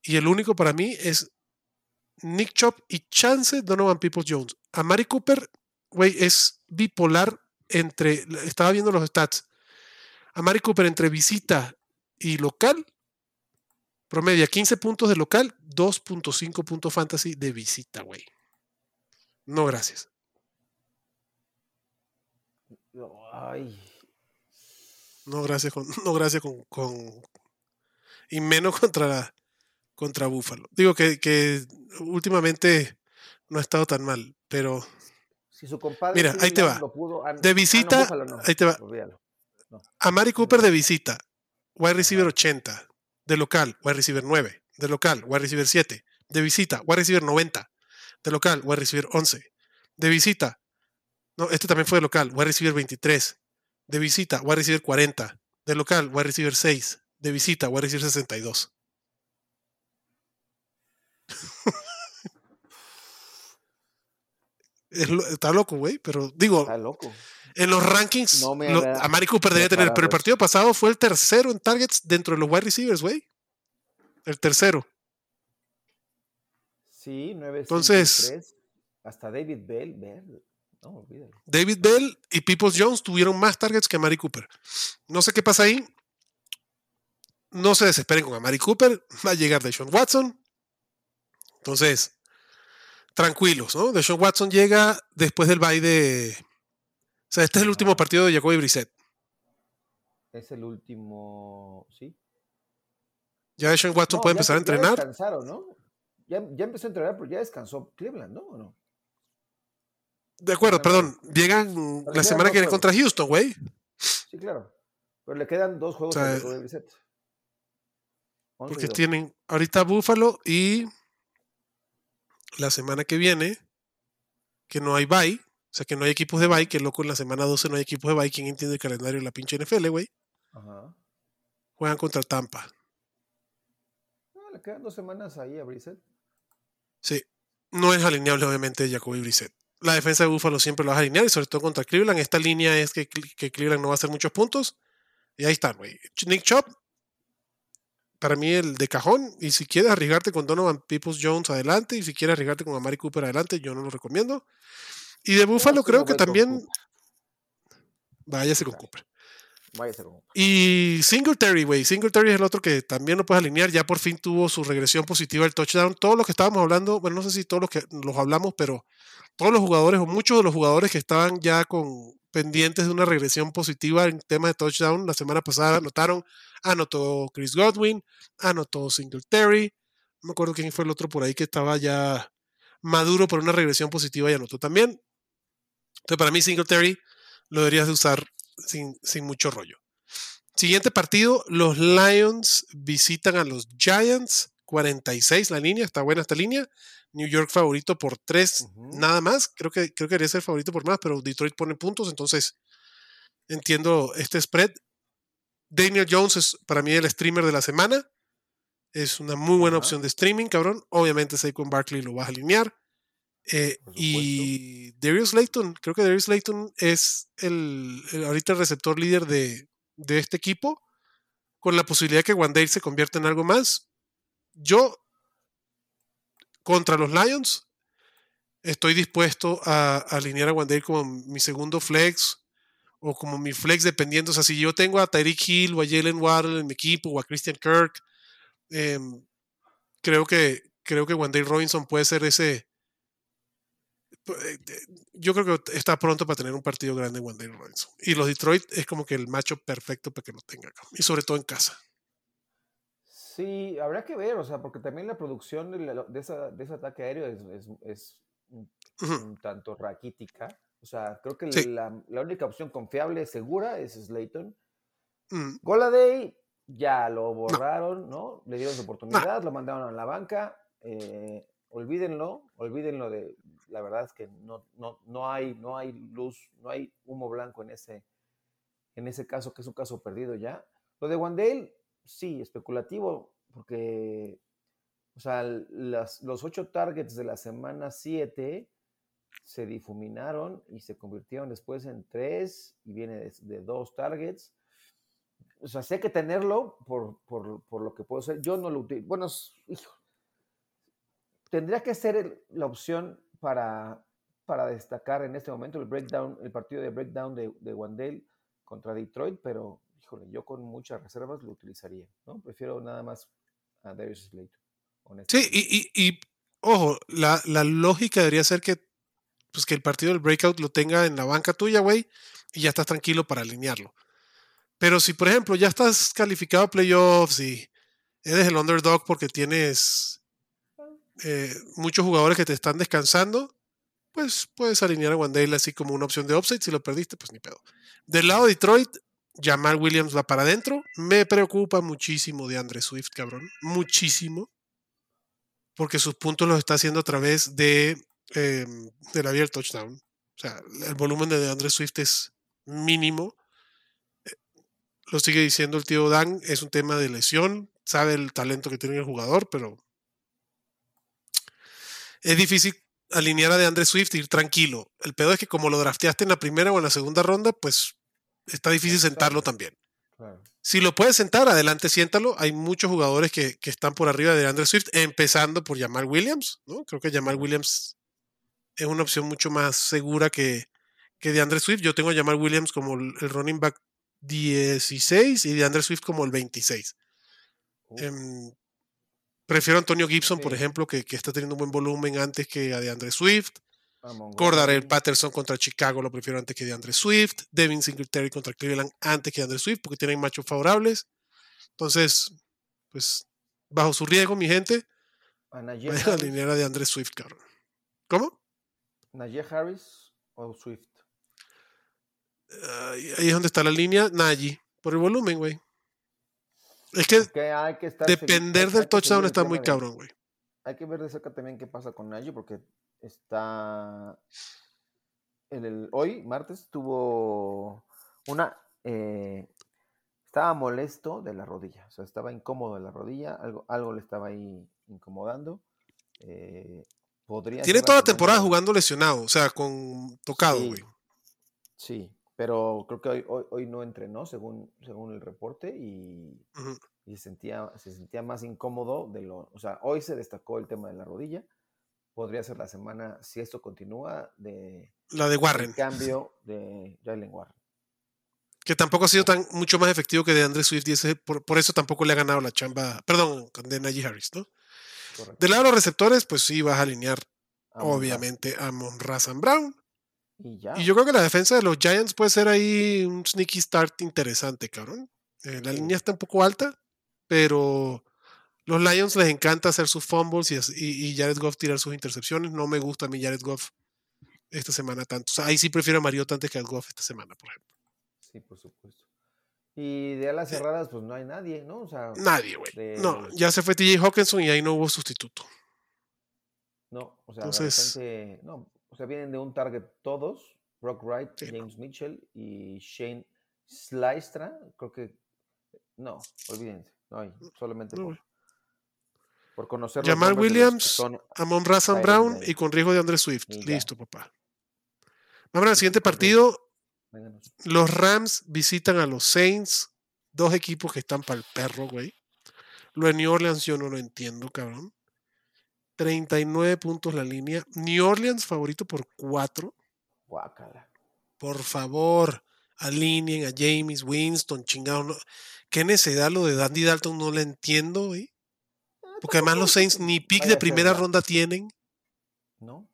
Y el único para mí es Nick Chop y chance Donovan Peoples Jones. A Mari Cooper güey, es bipolar entre, estaba viendo los stats, a Mari Cooper entre visita y local, promedia 15 puntos de local, 2.5 puntos fantasy de visita, güey. No, gracias. Ay. No, gracias con, no, gracias con, con y menos contra contra Búfalo. Digo que, que últimamente no ha estado tan mal, pero si su compadre Mira, ahí te va. de visita, ahí te va. A Mari Cooper de visita, wide receiver 80. De local, wide receiver 9. De local, wide receiver 7. De visita, wide receiver 90. De local, wide receiver 11. De visita, no, este también fue de local, wide receiver 23. De visita, wide receiver 40. De local, wide receiver 6. De visita, wide receiver 62. está loco, güey, pero digo. Está loco. En los rankings, a Mari Cooper debía tener, pero el partido pasado fue el tercero en targets dentro de los wide receivers, güey. El tercero. Sí, 9 Entonces, hasta David Bell, no, David Bell y Peoples Jones tuvieron más targets que Mari Cooper. No sé qué pasa ahí. No se desesperen con Mari Cooper. Va a llegar Deshaun Watson. Entonces, tranquilos, ¿no? Deshaun Watson llega después del bye de. O sea, este es el último partido de Jacoby Brissett. Es el último, sí. Ya Deshaun Watson puede empezar a entrenar. Ya descansaron, ¿no? Ya, empezó a entrenar, pero ya descansó Cleveland, ¿no? ¿O no? De acuerdo, perdón. Llegan la semana que viene contra Houston, güey. Sí, claro. Pero le quedan dos juegos a Jacoby Brissett. Porque tienen ahorita Buffalo y la semana que viene, que no hay bye, o sea que no hay equipos de bye, que loco en la semana 12 no hay equipos de bye, ¿quién entiende el calendario de la pinche NFL, güey? Ajá. Juegan contra Tampa. Ah, le quedan dos semanas ahí a Brissett. Sí, no es alineable obviamente Jacoby Brissett. La defensa de Buffalo siempre lo vas a alinear y sobre todo contra Cleveland. Esta línea es que, que Cleveland no va a hacer muchos puntos. Y ahí están, güey. Nick Chop para mí el de cajón. Y si quieres arriesgarte con Donovan Peoples Jones adelante, y si quieres arriesgarte con Amari Cooper adelante, yo no lo recomiendo. Y de Buffalo creo que también. Váyase con Cooper. Y Singletary, güey. Singletary es el otro que también lo puedes alinear. Ya por fin tuvo su regresión positiva el touchdown. Todos los que estábamos hablando, bueno, no sé si todos los que los hablamos, pero todos los jugadores o muchos de los jugadores que estaban ya con pendientes de una regresión positiva en temas de touchdown la semana pasada anotaron anotó Chris Godwin, anotó Singletary, no me acuerdo quién fue el otro por ahí que estaba ya maduro por una regresión positiva y anotó también. Entonces, para mí, Singletary lo deberías de usar sin, sin mucho rollo. Siguiente partido, los Lions visitan a los Giants, 46 la línea, está buena esta línea. New York favorito por 3, nada más. Creo que, creo que debería ser favorito por más, pero Detroit pone puntos, entonces entiendo este spread. Daniel Jones es para mí el streamer de la semana. Es una muy buena opción de streaming, cabrón. Obviamente Saquon Barkley lo vas a alinear. Eh, y Darius Layton, creo que Darius Layton es el, ahorita el receptor líder de, de, este equipo, con la posibilidad que Wandale se convierta en algo más. Yo, contra los Lions, estoy dispuesto a, a alinear a Wandale como mi segundo flex o como mi flex dependiendo. O sea, si yo tengo a Tyreek Hill o a Jalen Waddle en mi equipo o a Christian Kirk, em, creo que creo que Wendell Robinson puede ser ese. Eh, yo creo que está pronto para tener un partido grande Wendell Robinson. Y los Detroit es como que el macho perfecto para que lo tenga Y sobre todo en casa. Sí, habrá que ver, o sea, porque también la producción de, ese ataque aéreo es, un tanto raquítica. O sea, creo que la, única opción confiable, segura, es Slayton. Mm. Goladay ya lo borraron, ¿no? Le dieron su oportunidad, lo mandaron a la banca. Eh, olvídenlo, olvídenlo de. La verdad es que no, no, no, hay, no hay luz, no hay humo blanco en ese, en ese caso, que es un caso perdido ya. Lo de Wandale, sí, especulativo, porque, o sea, los ocho targets de la semana 7 se difuminaron y se convirtieron después en tres y viene de, dos targets. O sea, sé que tenerlo por, por, lo que puedo ser. Yo no lo utilizo. Bueno, hijo, tendría que ser la opción para, para destacar en este momento el breakdown, el partido de breakdown de, de Wandale contra Detroit, pero híjole, yo con muchas reservas lo utilizaría, ¿no? Prefiero nada más a Darius Slate. Sí, y, y, ojo, la, la, lógica debería ser que, pues que el partido del breakout lo tenga en la banca tuya, güey, y ya estás tranquilo para alinearlo. Pero si, por ejemplo, ya estás calificado a playoffs y eres el underdog porque tienes eh, muchos jugadores que te están descansando, pues puedes alinear a Wandale así como una opción de offside. Si lo perdiste, pues ni pedo. Del lado de Detroit, Jamal Williams va para adentro. Me preocupa muchísimo de Andre Swift, cabrón. Muchísimo. Porque sus puntos los está haciendo a través de eh, del abierto touchdown. O sea, el volumen de Andre Swift es mínimo. Eh, lo sigue diciendo el tío Dan, es un tema de lesión. Sabe el talento que tiene el jugador, pero es difícil alinear a de Andre Swift e ir tranquilo. El pedo es que como lo drafteaste en la primera o en la segunda ronda, pues está difícil sentarlo también. Si lo puedes sentar, adelante, siéntalo. Hay muchos jugadores que, están por arriba de Andre Swift, empezando por Jamal Williams. ¿no? Creo que Jamal Williams es una opción mucho más segura que, que de Andre Swift. Yo tengo a Jamal Williams como el, running back 16 y de Andre Swift como el 26. Prefiero a Antonio Gibson, por ejemplo, que, está teniendo un buen volumen antes que a DeAndre Swift. el Patterson contra Chicago lo prefiero antes que DeAndre Swift. Devin Singletary contra Cleveland antes que DeAndre Swift porque tienen machos favorables. Entonces, pues, bajo su riesgo, mi gente, voy a alinear a DeAndre Swift, cabrón. ¿Cómo? ¿Najee Harris o Swift? ahí es donde está la línea. Najee, por el volumen, güey. Es que, depender del touchdown está muy cabrón, güey. Hay que ver de cerca también qué pasa con Najee, porque está. En el, hoy, martes, tuvo una. Eh, estaba molesto de la rodilla, o sea, estaba incómodo de la rodilla, algo, algo le estaba ahí incomodando. Eh, podría Tiene toda la temporada jugando lesionado, o sea, con tocado, güey. Sí, pero creo que hoy, hoy, no entrenó, según, según el reporte, y, se, sentía, se sentía más incómodo de lo... O sea, hoy se destacó el tema de la rodilla. Podría ser la semana, si esto continúa, de... La de Warren. cambio de Jalen Warren. Que tampoco ha sido tan mucho más efectivo que de Andre Swift y ese, por, eso tampoco le ha ganado la chamba, perdón, de Najee Harris, ¿no? Del lado de los receptores, pues sí, vas a alinear, obviamente, a Monra Brown y, yo creo que la defensa de los Giants puede ser ahí un sneaky start interesante, cabrón. Eh, la línea está un poco alta, pero los Lions les encanta hacer sus fumbles y, y, Jared Goff tirar sus intercepciones. No me gusta a mí Jared Goff esta semana tanto. O sea, ahí sí prefiero a Mariota antes que a Goff esta semana, por ejemplo. Sí, por supuesto. Y de alas cerradas, pues no hay nadie, ¿no? O sea, nadie, güey. No, ya se fue TJ Hawkinson y ahí no hubo sustituto. No, o sea, Entonces, no, o sea, vienen de un target todos, Brock Wright, James Mitchell y Shane Slystra, creo que, no, olvídense, no hay, solamente por, por conocer. Jamal Williams, Amon Razan Brown y con riesgo de André Swift. Listo, papá. Vamos al siguiente partido. Los Rams visitan a los Saints, dos equipos que están para el perro, güey. Lo de New Orleans yo no lo entiendo, cabrón. 39 puntos la línea. New Orleans favorito por 4. Por favor, alineen a James Winston, chingado. No. Qué necesidad lo de Dandy Dalton, no le entiendo, güey. Ah, Porque además los Saints ni pick de primera ronda tienen. No.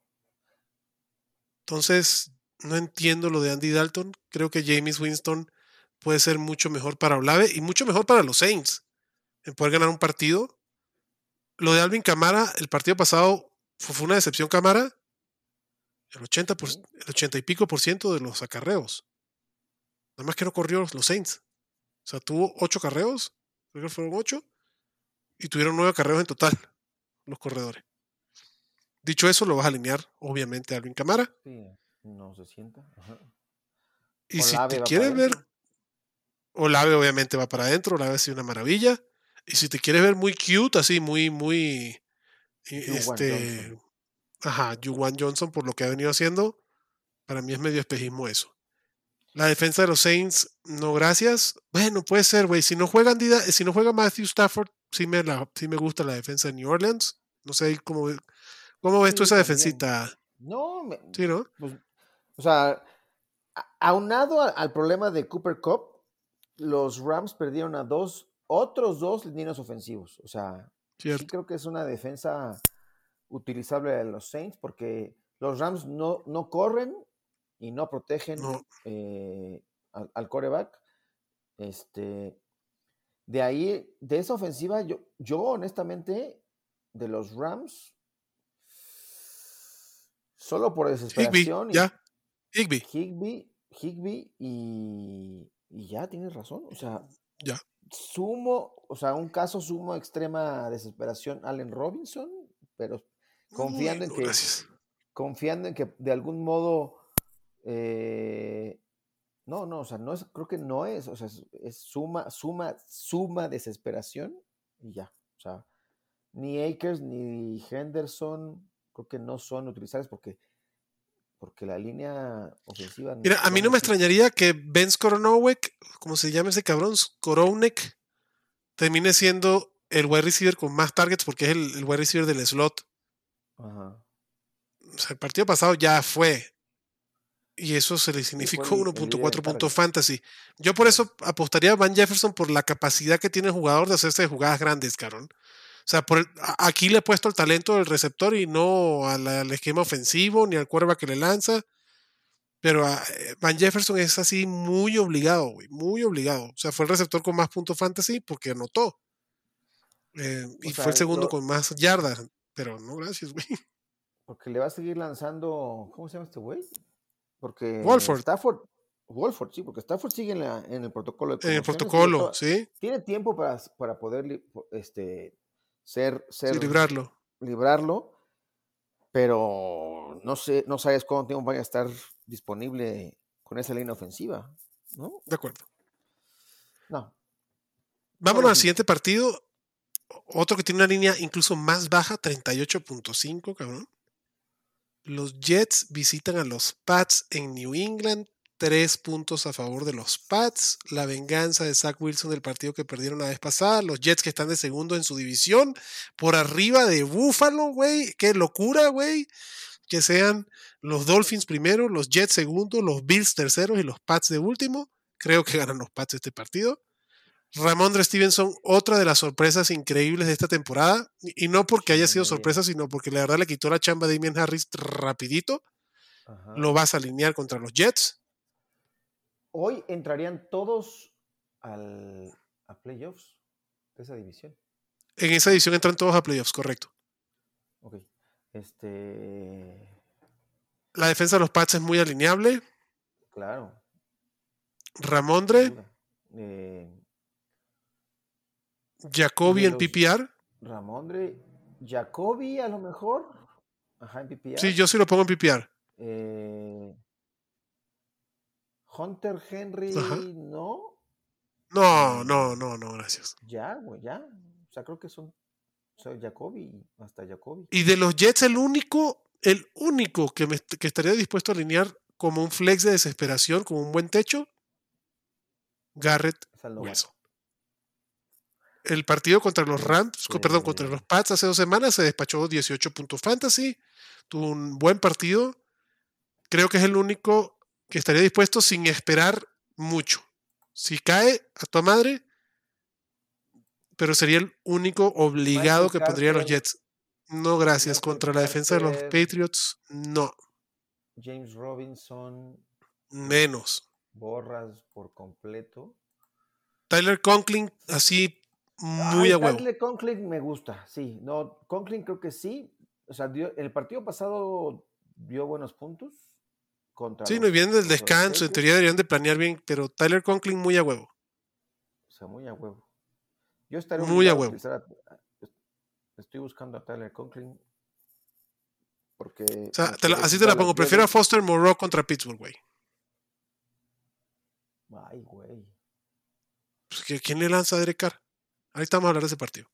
Entonces, no entiendo lo de Andy Dalton. Creo que James Winston puede ser mucho mejor para Olave y mucho mejor para los Saints en poder ganar un partido lo de Alvin Camara, el partido pasado fue, una decepción Camara. El 80, por, el 80 y pico por ciento de los acarreos. Nada más que no corrió los Saints. O sea, tuvo ocho carreos, creo que fueron ocho, y tuvieron nueve carreos en total, los corredores. Dicho eso, lo vas a alinear, obviamente, a Alvin Camara. Sí, no se sienta. Y si te quieres ver, Olave obviamente va para adentro, Olave ha sido una maravilla. Y si te quieres ver muy cute, así, muy, muy. este. Ajá, Juwan Johnson, por lo que ha venido haciendo, para mí es medio espejismo eso. La defensa de los Saints, no gracias. Bueno, puede ser, güey. Si no juega si no juega Matthew Stafford, sí me, la, sí me gusta la defensa de New Orleans. No sé cómo, cómo ves tú esa defensita. No, sí, ¿no? Pues, o sea, aunado al problema de Cooper Cup, los Rams perdieron a dos, otros dos líneas ofensivos. O sea, sí creo que es una defensa utilizable de los Saints porque los Rams no, no corren y no protegen eh, al, coreback. Este, de ahí, de esa ofensiva, yo, yo honestamente, de los Rams, solo por desesperación. ya. Higby. Higby, Higby y, y ya tienes razón. O sea, ya. Sumo, o sea, un caso sumo extrema desesperación, Allen Robinson, pero confiando en que confiando en que de algún modo eh, no, no, o sea, no es, creo que no es, o sea, es, suma, suma, suma desesperación y ya. O sea, ni Akers ni Henderson creo que no son utilizables porque porque la línea ofensiva. Mira, a mí no me extrañaría que Ben Skoronowek, como se llama ese cabrón, Skoronek, termine siendo el wide receiver con más targets porque es el, el wide receiver del slot. Ajá. O sea, el partido pasado ya fue. Y eso se le significó 1.4 puntos fantasy. Yo por eso apostaría a Van Jefferson por la capacidad que tiene el jugador de hacerse de jugadas grandes, Caron. O sea, por aquí le he puesto el talento del receptor y no al, esquema ofensivo ni al cuerva que le lanza. Pero ah, eh, Van Jefferson es así muy obligado, güey, muy obligado. O sea, fue el receptor con más puntos fantasy porque anotó. Eh, y fue el segundo con más yardas. Pero no, gracias, güey. Porque le va a seguir lanzando. ¿Cómo se llama este güey? Porque. Wolford. Stafford. Wolford, sí, porque Stafford sigue en, la, en el protocolo. De en el protocolo, sí. Tiene tiempo para, para poder este, ser, ser librarlo. librarlo, pero no sé, no sabes cuánto tiempo vaya a estar disponible con esa línea ofensiva, ¿no? De acuerdo. No. Vámonos al siguiente partido. Otro que tiene una línea incluso más baja, 38.5, cabrón. Los Jets visitan a los Pats en New England tres puntos a favor de los Pats, la venganza de Zach Wilson del partido que perdieron la vez pasada, los Jets que están de segundo en su división, por arriba de Buffalo, güey, qué locura, güey, que sean los Dolphins primero, los Jets segundo, los Bills terceros y los Pats de último, creo que ganan los Pats este partido. Ramondre Stevenson, otra de las sorpresas increíbles de esta temporada, y no porque haya sido sorpresa, sino porque la verdad le quitó la chamba a Damien Harris rapidito. Lo vas a alinear contra los Jets hoy entrarían todos al, a playoffs de esa división. En esa división entran todos a playoffs, correcto. Ok. Este. La defensa de los Pats es muy alineable. Claro. Ramondre. Eh, Jacoby en PPR. Ramondre. Jacoby a lo mejor. Ajá, en PPR. Sí, yo sí lo pongo en PPR. Eh, Hunter Henry, ¿no? No, no, no, no, gracias. Ya, güey, ya. O sea, creo que son. O sea, Jacoby, hasta Jacoby. Y de los Jets, el único, el único que, me, que estaría dispuesto a alinear como un flex de desesperación, como un buen techo, Garrett Wilson. El partido contra los Rams, perdón, contra los Pats hace dos semanas se despachó 18 puntos fantasy. Tuvo un buen partido. Creo que es el único que estaría dispuesto sin esperar mucho. Si cae a tu madre, pero sería el único obligado que pondría los Jets. No, gracias. Contra la defensa de los Patriots, no. James Robinson. Menos. Borras por completo. Tyler Conklin, así muy a huevo. Tyler Conklin me gusta, sí. No, Conklin creo que sí. O sea, el partido pasado dio buenos puntos sí, no viene del descanso, en teoría deberían de planear bien, pero Tyler Conklin muy a huevo. O sea, muy a huevo. Yo estaría muy a huevo. estoy buscando a Tyler Conklin porque... O sea, así te la pongo. Prefiero a Foster Moreau contra Pittsburgh, güey. Ay, güey. Pues, ¿Quién le lanza a Derek Carr? Ahorita vamos a hablar de ese partido.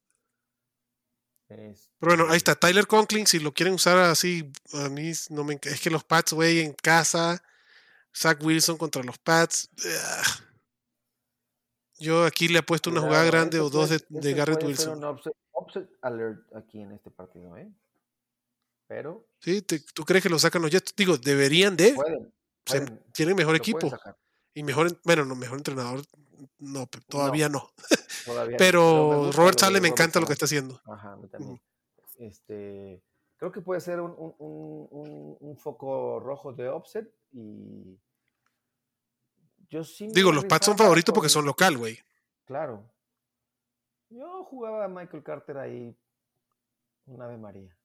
Pero bueno, ahí está. Tyler Conklin, si lo quieren usar así, a mí no me Es que los Pats, güey, en casa. Zach Wilson contra los Pats. Yo aquí le he puesto una jugada grande o dos de, Garrett Wilson. Un upset, alert aquí en este partido, ¿eh? Pero. Sí, ¿tú crees que lo sacan los Jets? Digo, deberían de. tienen mejor equipo. Y mejor, bueno, no, mejor entrenador, no, todavía no. pero, Robert Sale me encanta lo que está haciendo. Ajá, también. Este, creo que puede ser un, un, un, foco rojo de offset y yo sí Digo, los Pats son favoritos porque son local, güey. Claro. Yo jugaba a Michael Carter ahí una vez María.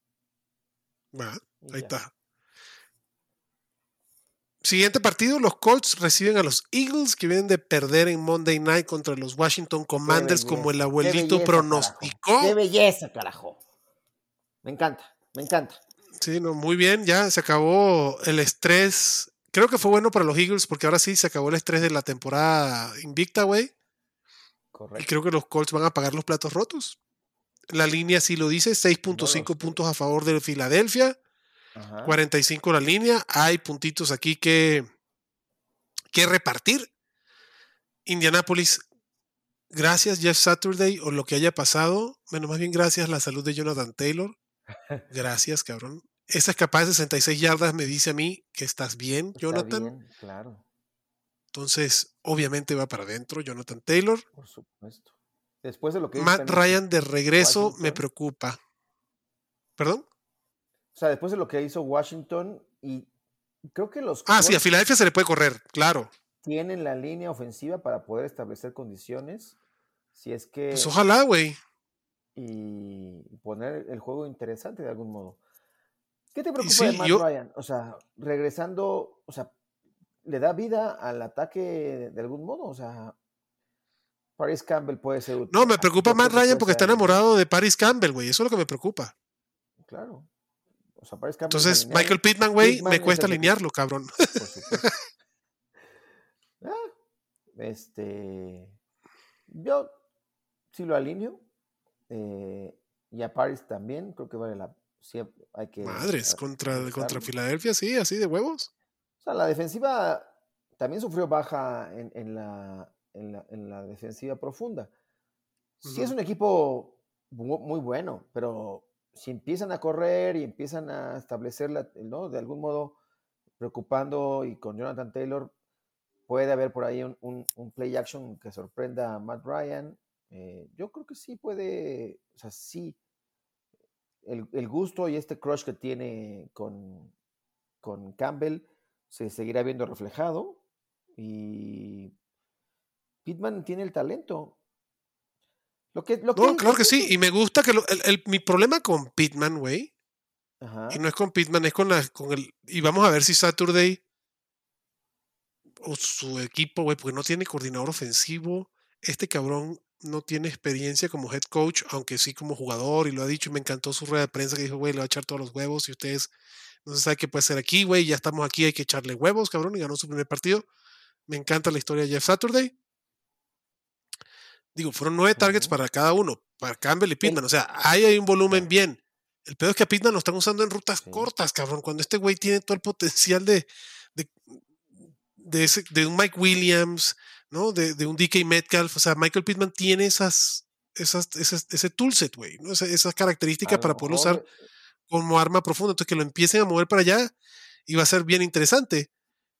Va, ahí está. Siguiente partido, los Colts reciben a los Eagles que vienen de perder en Monday Night contra los Washington Commanders como el abuelito pronosticó. Qué belleza, carajo. Me encanta, me encanta. Sí, no, muy bien, ya se acabó el estrés. Creo que fue bueno para los Eagles porque ahora sí se acabó el estrés de la temporada invicta, güey. Correcto. Y creo que los Colts van a pagar los platos rotos. La línea sí lo dice, 6.5 puntos a favor de Filadelfia, 45 la línea. Hay puntitos aquí que, que repartir. Indianapolis, gracias Jeff Saturday o lo que haya pasado. Bueno, más bien gracias la salud de Jonathan Taylor. Gracias, cabrón. Esa escapada de 66 yardas me dice a mí que estás bien, Jonathan. claro. Entonces, obviamente va para adentro, Jonathan Taylor. Por supuesto. Después de lo que Matt Ryan de regreso me preocupa. ¿Perdón? O sea, después de lo que hizo Washington y creo que los Ah, sí, a Filadelfia se le puede correr, claro. Tienen la línea ofensiva para poder establecer condiciones. Si es que. Pues ojalá, güey y poner el juego interesante de algún modo. ¿Qué te preocupa de Matt Ryan? O sea, regresando, o sea, ¿le da vida al ataque de algún modo? O sea, Paris Campbell puede ser... No, me preocupa Matt Ryan porque está enamorado de Paris Campbell, güey. Eso es lo que me preocupa. Claro. O sea, Entonces, Michael Pittman, güey, me cuesta alinearlo, cabrón. ah, este... Yo sí lo alineo. Eh, y a Paris también, creo que vale la. hay que. Madres, contra, contra Filadelfia, sí, así de huevos. O sea, la defensiva también sufrió baja en, en, la, en, la, defensiva profunda. Sí, es un equipo muy bueno, pero si empiezan a correr y empiezan a establecer, ¿no? De algún modo, preocupando y con Jonathan Taylor, puede haber por ahí un, play action que sorprenda a Matt Ryan eh, yo creo que sí puede, o sea, sí, el, gusto y este crush que tiene con, con Campbell se seguirá viendo reflejado y Pittman tiene el talento. Lo que, lo no, claro que sí, y me gusta que mi problema con Pittman, güey, y no es con Pittman, es con, la, con el, y vamos a ver si Saturday o su equipo, güey, porque no tiene coordinador ofensivo, este cabrón no tiene experiencia como head coach, aunque sí como jugador, y lo ha dicho, y me encantó su rueda de prensa que dijo, güey, le va a echar todos los huevos, y ustedes no se sabe qué puede ser aquí, güey, ya estamos aquí, hay que echarle huevos, cabrón, y ganó su primer partido. Me encanta la historia de Jeff Saturday. Digo, fueron nueve targets para cada uno, para Campbell y Pittman, o sea, ahí hay un volumen bien. El pedo es que a Pittman lo están usando en rutas cortas, cabrón, cuando este güey tiene todo el potencial de, de, de, ese, de un Mike Williams, ¿no? De, de, un DK Metcalf. O sea, Michael Pittman tiene esas, esas, ese toolset, güey, ¿no? esas características para poderlo usar como arma profunda. Entonces, que lo empiecen a mover para allá y va a ser bien interesante.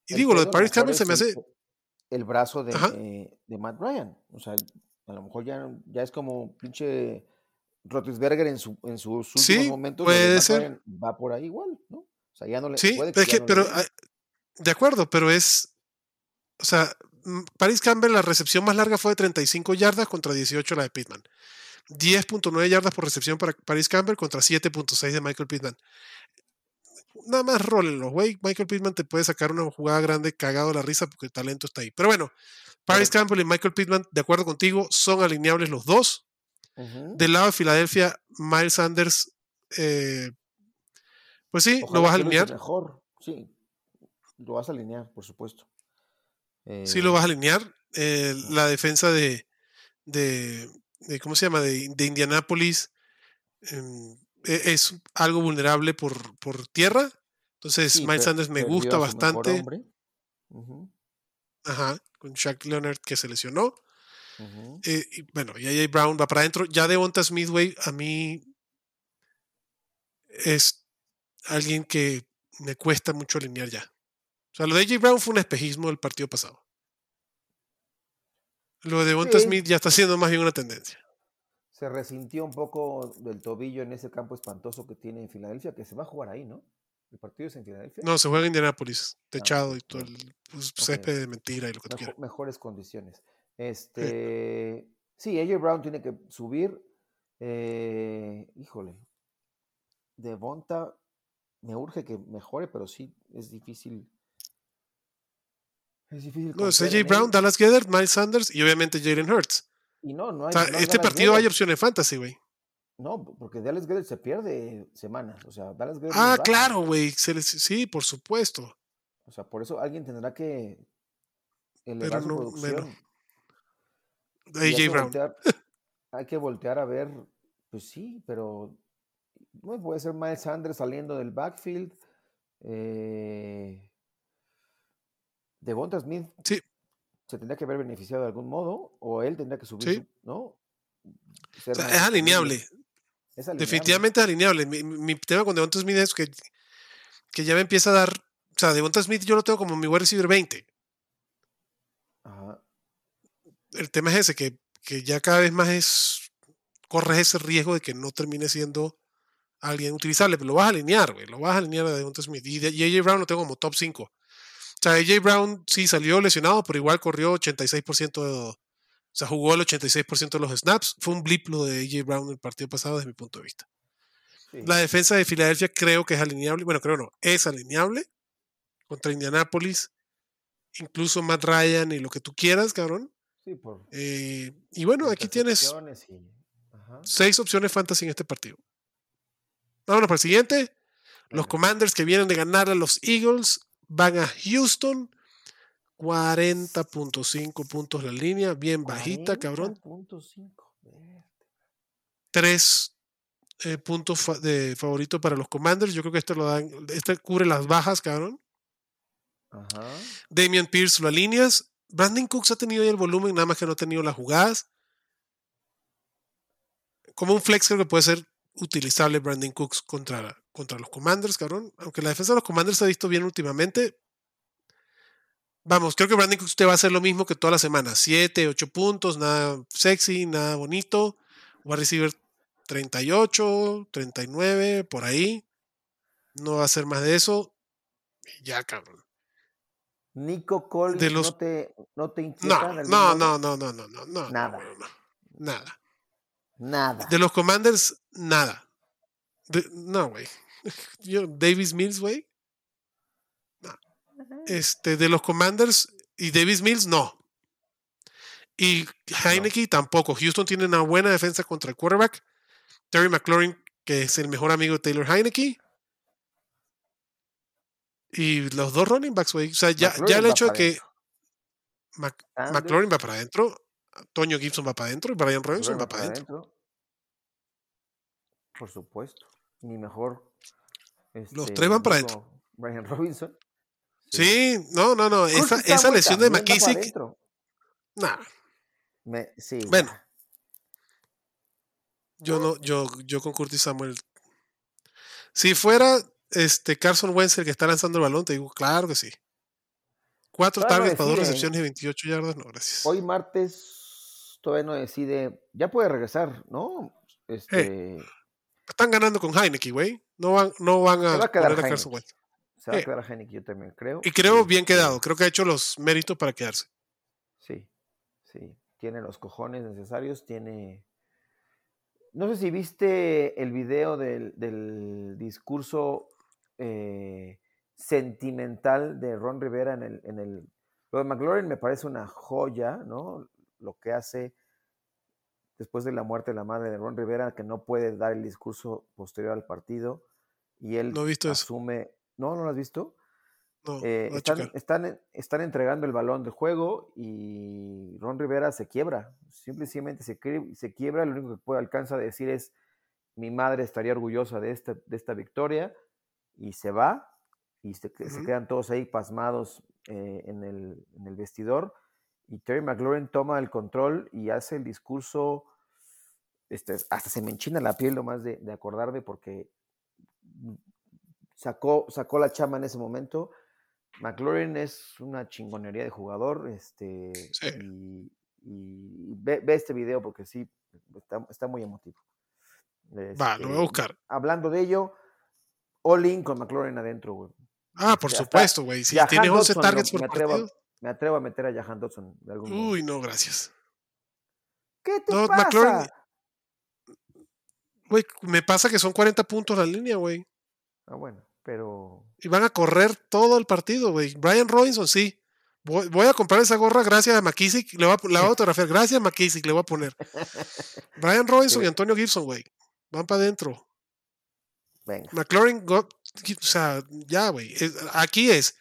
Y digo, lo de Paris Campbell se me hace. El brazo de, eh, de, Matt Ryan. O sea, a lo mejor ya, ya es como pinche Rotisberger en, su, en sus últimos sí, momentos. Puede ser. va por ahí igual, ¿no? O sea, ya no le. Sí, pero. Ah, de acuerdo, pero es. O sea, Mm, Paris Campbell, la recepción más larga fue de 35 yardas contra 18 la de Pittman. 10.9 yardas por recepción para Paris Campbell contra 7.6 de Michael Pittman. Nada más rólenlo, güey. Michael Pittman te puede sacar una jugada grande cagado la risa porque el talento está ahí. Pero bueno, Paris Campbell y Michael Pittman, de acuerdo contigo, son alineables los dos. Del lado de Filadelfia, Miles Sanders, eh, pues sí, lo vas a alinear. Mejor, sí, lo vas a alinear, por supuesto. Sí, lo vas a alinear. Eh, la defensa de, de, ¿cómo se llama? De, de Indianápolis em, e, es algo vulnerable por, por tierra. Entonces, Miles Sanders me gusta bastante. Ajá, con Shaq Leonard que se lesionó. Eh, y bueno, y ahí Brown va para adentro. Ya de Onta Smithway, a mí es alguien que me cuesta mucho alinear ya. O sea, lo de AJ Brown fue un espejismo del partido pasado. Lo de Devonta Smith ya está siendo más bien una tendencia. Se resintió un poco del tobillo en ese campo espantoso que tiene en Filadelfia, que se va a jugar ahí, ¿no? ¿El partido es en Filadelfia? No, se juega en Indianapolis, ah, techado y todo el pues, césped de mentira y lo que Mejor, Mejores condiciones. Este, sí. AJ Brown tiene que subir. Eh, híjole, Devonta me urge que mejore, pero sí es difícil. Es difícil. No, es AJ Brown, Dallas Gedder, Miles Sanders y obviamente Jalen Hurts. Y no, no hay. este partido hay opciones fantasy, güey. No, porque Dallas Gedder se pierde semanas. O sea, Dallas Gedder. Ah, claro, güey. Sí, por supuesto. O sea, por eso alguien tendrá que elevar su producción. AJ Brown. hay que voltear a ver. Pues sí, pero puede ser Miles Sanders saliendo del backfield. Eh, Devonta Smith sí. se tendría que haber beneficiado de algún modo, o él tendría que subir, ¿no? es, alineable. Definitivamente es alineable. Mi, tema con Devonta Smith es que, que ya me empieza a dar. O sea, Devonta Smith yo lo tengo como mi wide receiver 20. El tema es ese, que, que ya cada vez más es. Corres ese riesgo de que no termine siendo alguien utilizable, pero lo vas a alinear, güey. Lo vas a alinear a Devonta Smith. Y, AJ Brown lo tengo como top 5. O sea, AJ Brown sí salió lesionado, pero igual corrió 86% de, o sea, jugó el 86% de los snaps. Fue un blip lo de AJ Brown el partido pasado desde mi punto de vista. La defensa de Filadelfia creo que es alineable. Bueno, creo no, es alineable contra Indianapolis. Incluso Matt Ryan y lo que tú quieras, cabrón. Sí, por eh, y bueno, aquí tienes seis opciones fantasy en este partido. Vámonos para el siguiente. Los Commanders que vienen de ganar a los Eagles van a Houston. 40.5 puntos la línea, bien bajita, cabrón. Tres eh, puntos de favorito para los Commanders. Yo creo que este lo dan, este cubre las bajas, cabrón. Ajá. Damian Pierce lo alineas. Brandon Cooks ha tenido ahí el volumen, nada más que no ha tenido las jugadas. Como un flex creo que puede ser utilizable Brandon Cooks contra, contra los Commanders, cabrón. Aunque la defensa de los Commanders se ha visto bien últimamente. Vamos, creo que Brandon Cooks te va a hacer lo mismo que toda la semana. 7, 8 puntos, nada sexy, nada bonito. Va a recibir 38, 39, por ahí. No va a ser más de eso. Ya, cabrón. Nico Collins no te, no te inquieta. No, no, no, no, no, no, no, Nada. nada. Nada. De los Commanders, nada. no, güey. Davis Mills, güey. Este, de los Commanders y Davis Mills, no. Y Heineke tampoco. Houston tiene una buena defensa contra el quarterback. Terry McLaurin, que es el mejor amigo de Taylor Heineke. Y los dos running backs, güey. O sea, ya, ya el hecho de que McLaurin va para adentro. Toño Gibson va para adentro y Brian Robinson va para adentro. Por supuesto. Mi mejor. Los tres van para adentro. Brian Robinson. Sí, no, no, no. Esa, esa lesión de McKissick. Nah. sí. Bueno. Yo no, yo, yo con Curtis Samuel. Si fuera este Carson Wentz el que está lanzando el balón, te digo, claro que sí. Cuatro targets para dos recepciones y 28 yardas, no, gracias. Hoy martes todavía no decide, ya puede regresar, ¿no? Este... están ganando con Heineken, güey. No van, no van a, va a quedar a Se va a quedar a Heineken, yo también creo. Y creo bien quedado, creo que ha hecho los méritos para quedarse. Sí, sí. Tiene los cojones necesarios, tiene... No sé si viste el video del, del discurso eh, sentimental de Ron Rivera en el, en el... Lo de McLaurin me parece una joya, ¿no? lo que hace después de la muerte de la madre de Ron Rivera, que no puede dar el discurso posterior al partido, y él no visto asume... ¿No? ¿No lo has visto? No, eh, están, están, están, entregando el balón de juego y Ron Rivera se quiebra, simplemente se, se quiebra, lo único que puede alcanzar a decir es, mi madre estaría orgullosa de esta, de esta victoria, y se va, y se, quedan todos ahí pasmados eh, en, el, en el vestidor, y Terry McLaurin toma el control y hace el discurso, este, hasta se me enchina la piel nomás de, de acordarme porque sacó, sacó la chama en ese momento. McLaurin es una chingonería de jugador. Este, Y, ve, este video porque sí, está, muy emotivo. Va, lo voy a este, buscar. Hablando de ello, all in con McLaurin adentro, güey. Ah, por supuesto, güey. Si tiene 11 targets por me atrevo, Me atrevo a meter a Jahan Dodson de algún Uy, no, gracias. ¿Qué te pasa? McLaurin, Güey, me pasa que son 40 puntos la línea, güey. Ah, bueno, pero. Y van a correr todo el partido, güey. Brian Robinson, sí. Voy, a comprar esa gorra gracias a McKissick. Le voy a, la voy a autografiar. Gracias a McKissick, le voy a poner. Brian Robinson y Antonio Gibson, güey. Van para adentro. Venga. McLaurin, o sea, ya, güey. Aquí es.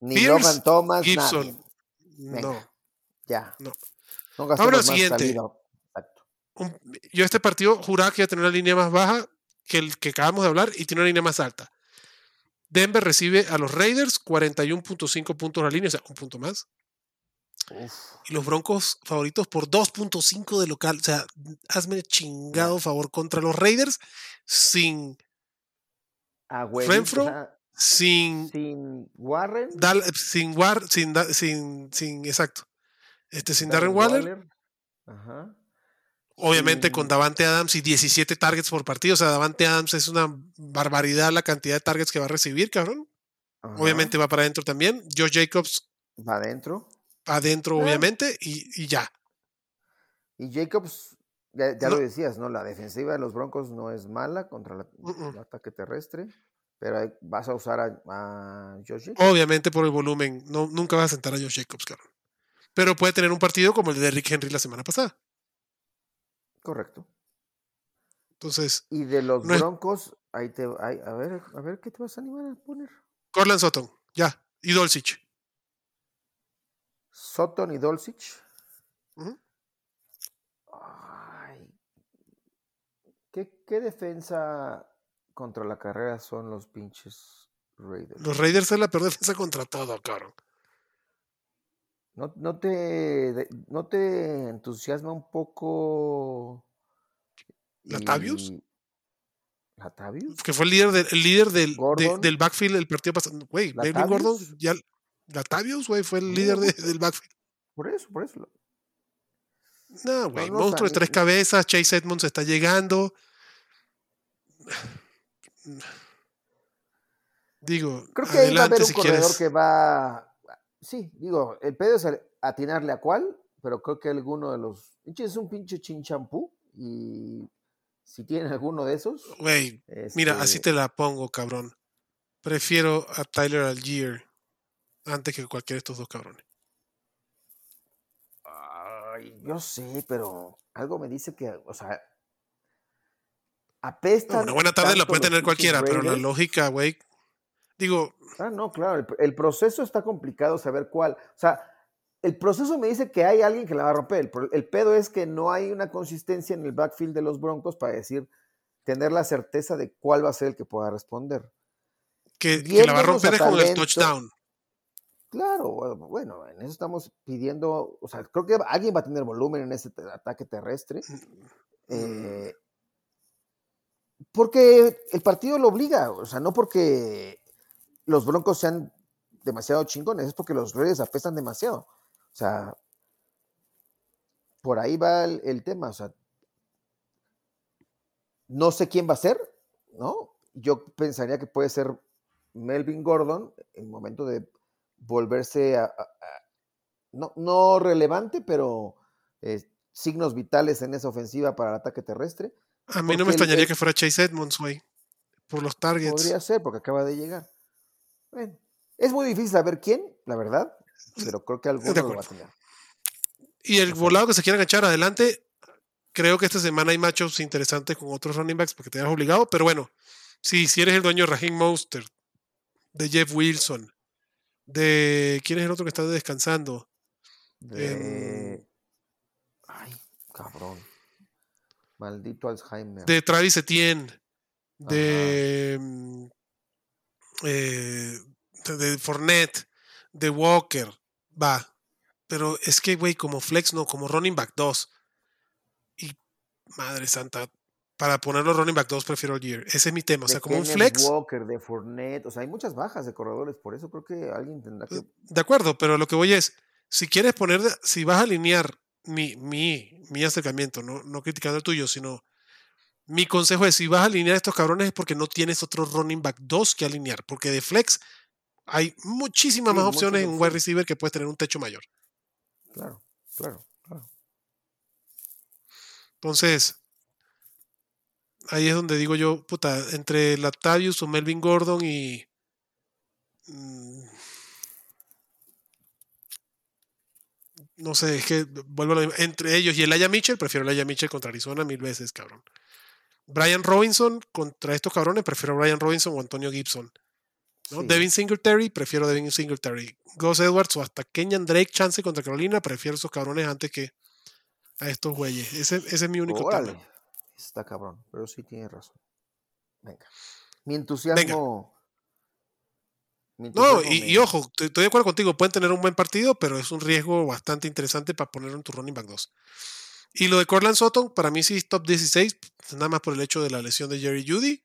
Ni Pierce, Thomas, Gibson. No. Ya. No. Vamos al siguiente yo este partido juraba que iba a tener una línea más baja que el que acabamos de hablar y tiene una línea más alta. Denver recibe a los Raiders 41.5 puntos la línea, o sea, un punto más. Y los Broncos favoritos por 2.5 de local. O sea, hazme chingado favor contra los Raiders sin Renfro, sin, sin Warren, sin, War, sin, sin, sin, exacto, este, sin Darren, Waller. Ajá. Obviamente con Davante Adams y 17 targets por partido. O sea, Davante Adams es una barbaridad la cantidad de targets que va a recibir, cabrón. Obviamente va para adentro también. Josh Jacobs. Va adentro. Adentro, ah. obviamente, y, ya. Y Jacobs, ya, lo decías, ¿no? La defensiva de los Broncos no es mala contra el ataque terrestre. Pero vas a usar a, Josh Jacobs. Obviamente por el volumen. No, nunca vas a sentar a Josh Jacobs, cabrón. Pero puede tener un partido como el de Rick Henry la semana pasada. Correcto. Entonces. Y de los Broncos, ahí te. a ver, a ver, ¿qué te vas a animar a poner? Corland Sutton, ya. Y Dolcich. Sutton y Dolcich. ¿qué, defensa contra la carrera son los pinches Raiders? Los Raiders son la peor defensa contra todo, cabrón. ¿No, no, te, ¿No te entusiasma un poco... ¿Latavius? ¿Latavius? Que fue el líder, del, el líder del, del backfield el partido pasado. Güey, Melvin Gordon, ya... Latavius, güey, fue el líder del backfield. Por eso, por eso. No, güey, monstruo de tres cabezas, Chase Edmonds está llegando. Digo, creo que va a haber un corredor que va sí, digo, el pedo es atinarle a cuál, pero creo que alguno de los. Es un pinche chinchampú y si tienen alguno de esos. Güey, mira, así este te la pongo, cabrón. Prefiero a Tyler Algier antes que cualquiera de estos dos cabrones. Ay, yo sé, pero algo me dice que, o sea, apesta. una buena tarde la puede tener cualquiera, pero la lógica, güey, Digo. Ah, no, claro, el, proceso está complicado saber cuál. O sea, el proceso me dice que hay alguien que la va a romper. El, pedo es que no hay una consistencia en el backfield de los Broncos para decir, tener la certeza de cuál va a ser el que pueda responder. Que, la va a romper es con el touchdown. Claro, bueno, en eso estamos pidiendo, o sea, creo que alguien va a tener volumen en ese ataque terrestre. Mm. Eh, porque el partido lo obliga, o sea, no porque los Broncos sean demasiado chingones, es porque los Reyes apestan demasiado. O sea, por ahí va el, tema. O sea, no sé quién va a ser, ¿no? Yo pensaría que puede ser Melvin Gordon en el momento de volverse a, no, no, relevante, pero eh, signos vitales en esa ofensiva para el ataque terrestre. A mí no me extrañaría que fuera Chase Edmonds, güey, por los targets. Podría ser, porque acaba de llegar es muy difícil saber quién, la verdad, pero creo que alguno lo va a tener. Y el volado que se quiera echar adelante, creo que esta semana hay matchups interesantes con otros running backs porque te has obligado, pero bueno, si, si eres el dueño de Raheem Monster, de Jeff Wilson, de quién es el otro que está descansando, de... Em, ay, cabrón. Maldito Alzheimer. De Travis Etienne, de eh, de Fournette, de Walker, va. Pero es que, güey, como flex, no, como running back 2. Y madre santa, para ponerlo running back 2 prefiero Year. Ese es mi tema. O sea, como un flex. Walker, de Fournette. O sea, hay muchas bajas de corredores. Por eso creo que alguien tendrá que. De acuerdo, pero lo que voy es, si quieres poner, si vas a alinear mi, mi, mi acercamiento, no, no criticando el tuyo, sino mi consejo es, si vas a alinear a estos cabrones es porque no tienes otro running back 2 que alinear. Porque de flex hay muchísimas más opciones en wide receiver que puedes tener un techo mayor. Claro, claro, claro. Entonces, ahí es donde digo yo, puta, entre Latavius o Melvin Gordon y. Mm, no sé, es que vuelvo a lo mismo. Entre ellos y el Aya Mitchell, prefiero el Aya Mitchell contra Arizona mil veces, cabrón. Brian Robinson contra estos cabrones, prefiero a Brian Robinson o Antonio Gibson. ¿no? Devin Singletary, prefiero Devin Singletary. Gus Edwards o hasta Kenyan Drake, chance contra Carolina, prefiero esos cabrones antes que a estos güeyes. Ese, es mi único tema. Está cabrón, pero sí tiene razón. Venga. Mi entusiasmo. no, y, ojo, estoy de acuerdo contigo, pueden tener un buen partido, pero es un riesgo bastante interesante para poner en tu running back 2. Y lo de Corland Sutton, para mí sí es top 16, nada más por el hecho de la lesión de Jerry Judy.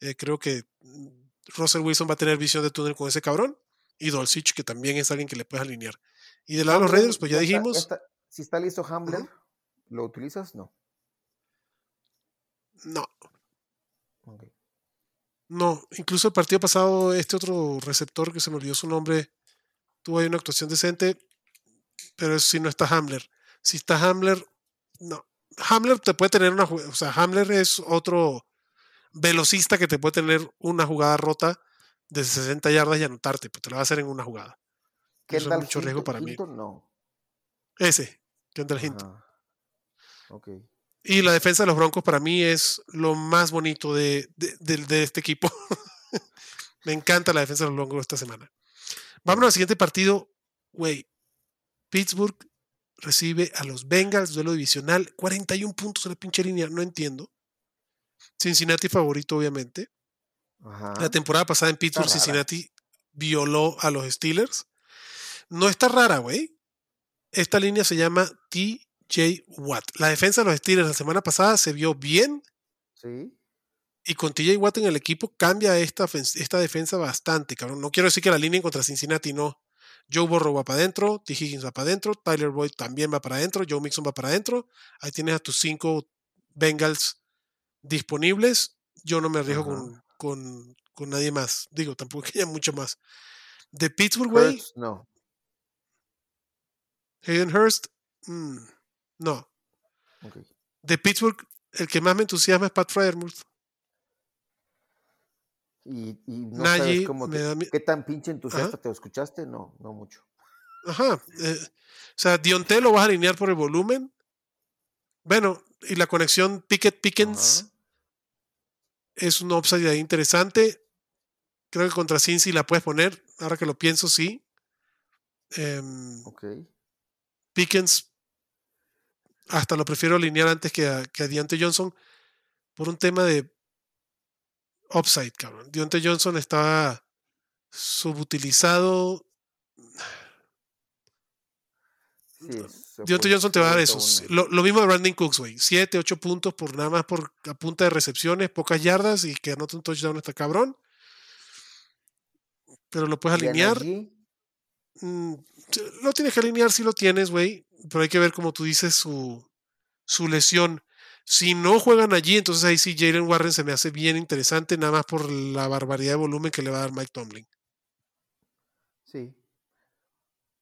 Eh, creo que mm, Russell Wilson va a tener visión de túnel con ese cabrón. Y Dolcich, que también es alguien que le puedes alinear. Y del lado de los Raiders, pues ya, dijimos. si está listo Hamler, ¿lo utilizas? No. No. No, incluso el partido pasado, este otro receptor que se me olvidó su nombre, tuvo ahí una actuación decente, pero si no está Hamler. Si está Hamler, no. Hamler te puede tener una o sea, Hamler es otro velocista que te puede tener una jugada rota de 60 yardas y anotarte, pero te lo va a hacer en una jugada. Eso es mucho riesgo para mí. No. Ese, Kendall Hinton. Okay. Y la defensa de los Broncos para mí es lo más bonito de, este equipo. Me encanta la defensa de los Broncos esta semana. Vámonos al siguiente partido. Güey, Pittsburgh recibe a los Bengals, duelo divisional, 41 puntos en la pinche línea, no entiendo. Cincinnati favorito, obviamente. La temporada pasada en Pittsburgh, Cincinnati violó a los Steelers. No está rara, güey. Esta línea se llama T J. Watt. La defensa de los Steelers la semana pasada se vio bien. Sí. Y con TJ Watt en el equipo cambia esta, esta defensa bastante, cabrón. No quiero decir que la línea contra Cincinnati no. Joe Borro va para adentro, T. Higgins va para adentro, Tyler Boyd también va para adentro, Joe Mixon va para adentro. Ahí tienes a tus cinco Bengals disponibles. Yo no me arriesgo con, nadie más. Digo, tampoco que haya mucho más. De Pittsburgh, güey. No. Hayden Hurst. Mm. No. De Pittsburgh, el que más me entusiasma es Pat Fryermuth. Y, y no sabes cómo qué tan pinche entusiasta te escuchaste, no, no mucho. Ajá. Eh, o sea, Dionte lo vas a alinear por el volumen. Bueno, y la conexión Pickett Pickens es un upside ahí interesante. Creo que contra Cincy la puedes poner. Ahora que lo pienso, sí. Em, ok. Pickens hasta lo prefiero alinear antes que a, que Deontay Johnson por un tema de upside, cabrón. Deontay Johnson estaba subutilizado. Deontay Johnson te va a dar eso. Lo, mismo de Brandon Cooks, güey. Siete, ocho puntos por nada más por a punta de recepciones, pocas yardas y que anota un touchdown está cabrón. Pero lo puedes alinear. Mm, lo tienes que alinear si lo tienes, güey pero hay que ver, como tú dices, su, su lesión. Si no juegan allí, entonces ahí sí Jalen Warren se me hace bien interesante, nada más por la barbaridad de volumen que le va a dar Mike Tomlin. Sí,